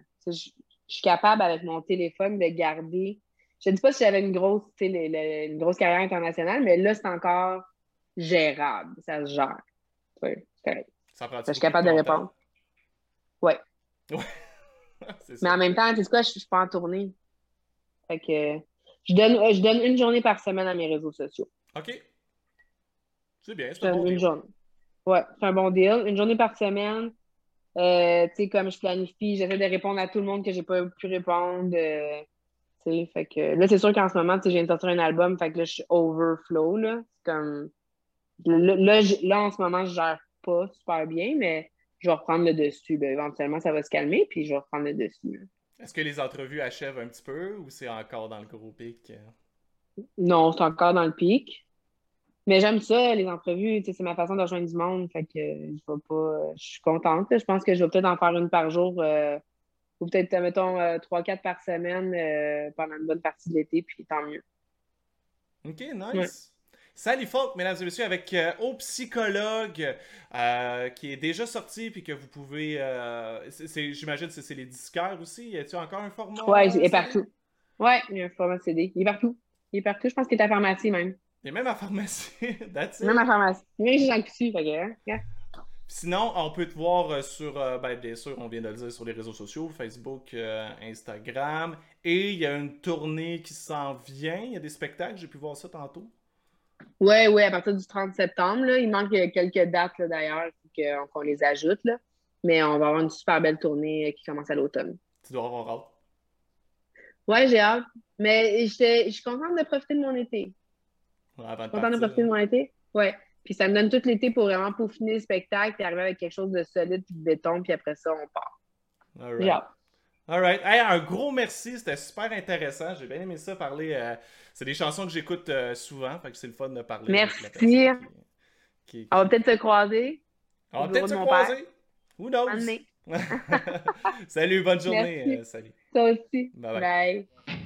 je suis capable avec mon téléphone de garder. Je ne dis pas si j'avais une grosse, une grosse carrière internationale, mais là, c'est encore gérable. Ça se gère. Oui, c'est Je suis capable de répondre. Oui. mais en même temps, tu sais quoi, je suis pas en tournée. Fait que je donne, je donne une journée par semaine à mes réseaux sociaux. OK. C'est bien, c'est un bon une journée. Ouais, c'est un bon deal. Une journée par semaine. Euh, tu sais, comme je planifie, j'essaie de répondre à tout le monde que j'ai pas pu répondre. Euh, fait que là, c'est sûr qu'en ce moment, tu sais, je viens de sortir un album, fait que là, je suis overflow, là. Comme. Là, là, en ce moment, je gère pas super bien, mais je vais reprendre le dessus. Ben, éventuellement, ça va se calmer, puis je vais reprendre le dessus. Est-ce que les entrevues achèvent un petit peu ou c'est encore dans le gros pic? Non, c'est encore dans le pic. Mais j'aime ça, les entrevues. C'est ma façon de rejoindre du monde. Fait que je vais pas. Je suis contente. Je pense que je vais peut-être en faire une par jour. Euh, ou peut-être, mettons, euh, trois, quatre par semaine euh, pendant une bonne partie de l'été, puis tant mieux. OK, nice. Salut Folk, mesdames et messieurs, avec Au Psychologue, qui est déjà sorti, puis que vous pouvez. J'imagine que c'est les disquaires aussi. Y a-t-il encore un format? Ouais, il est partout. Ouais, il y a un format CD. Il est partout. Il est partout. Je pense qu'il est à la pharmacie même. Et même à pharmacie. That's Même à pharmacie. Même j'ai fait Sinon, on peut te voir euh, sur, euh, ben, bien sûr, on vient de le dire, sur les réseaux sociaux, Facebook, euh, Instagram. Et il y a une tournée qui s'en vient. Il y a des spectacles, j'ai pu voir ça tantôt. Oui, oui, à partir du 30 septembre. Là. Il manque quelques dates d'ailleurs, qu'on les ajoute. Là. Mais on va avoir une super belle tournée qui commence à l'automne. Tu dois avoir hâte. Ouais, j'ai hâte. Mais je suis contente de profiter de mon été. Ouais, avant de contente de mon été? Ouais. Puis ça me donne tout l'été pour vraiment peaufiner le spectacle et arriver avec quelque chose de solide puis de béton, puis après ça, on part. All right. All right. Hey, un gros merci, c'était super intéressant. J'ai bien aimé ça parler. Euh, c'est des chansons que j'écoute euh, souvent, fait que c'est le fun de parler. Merci. On va peut-être se croiser. On va peut-être se croiser. Who knows? salut, bonne journée. Euh, salut. Toi aussi. bye. bye.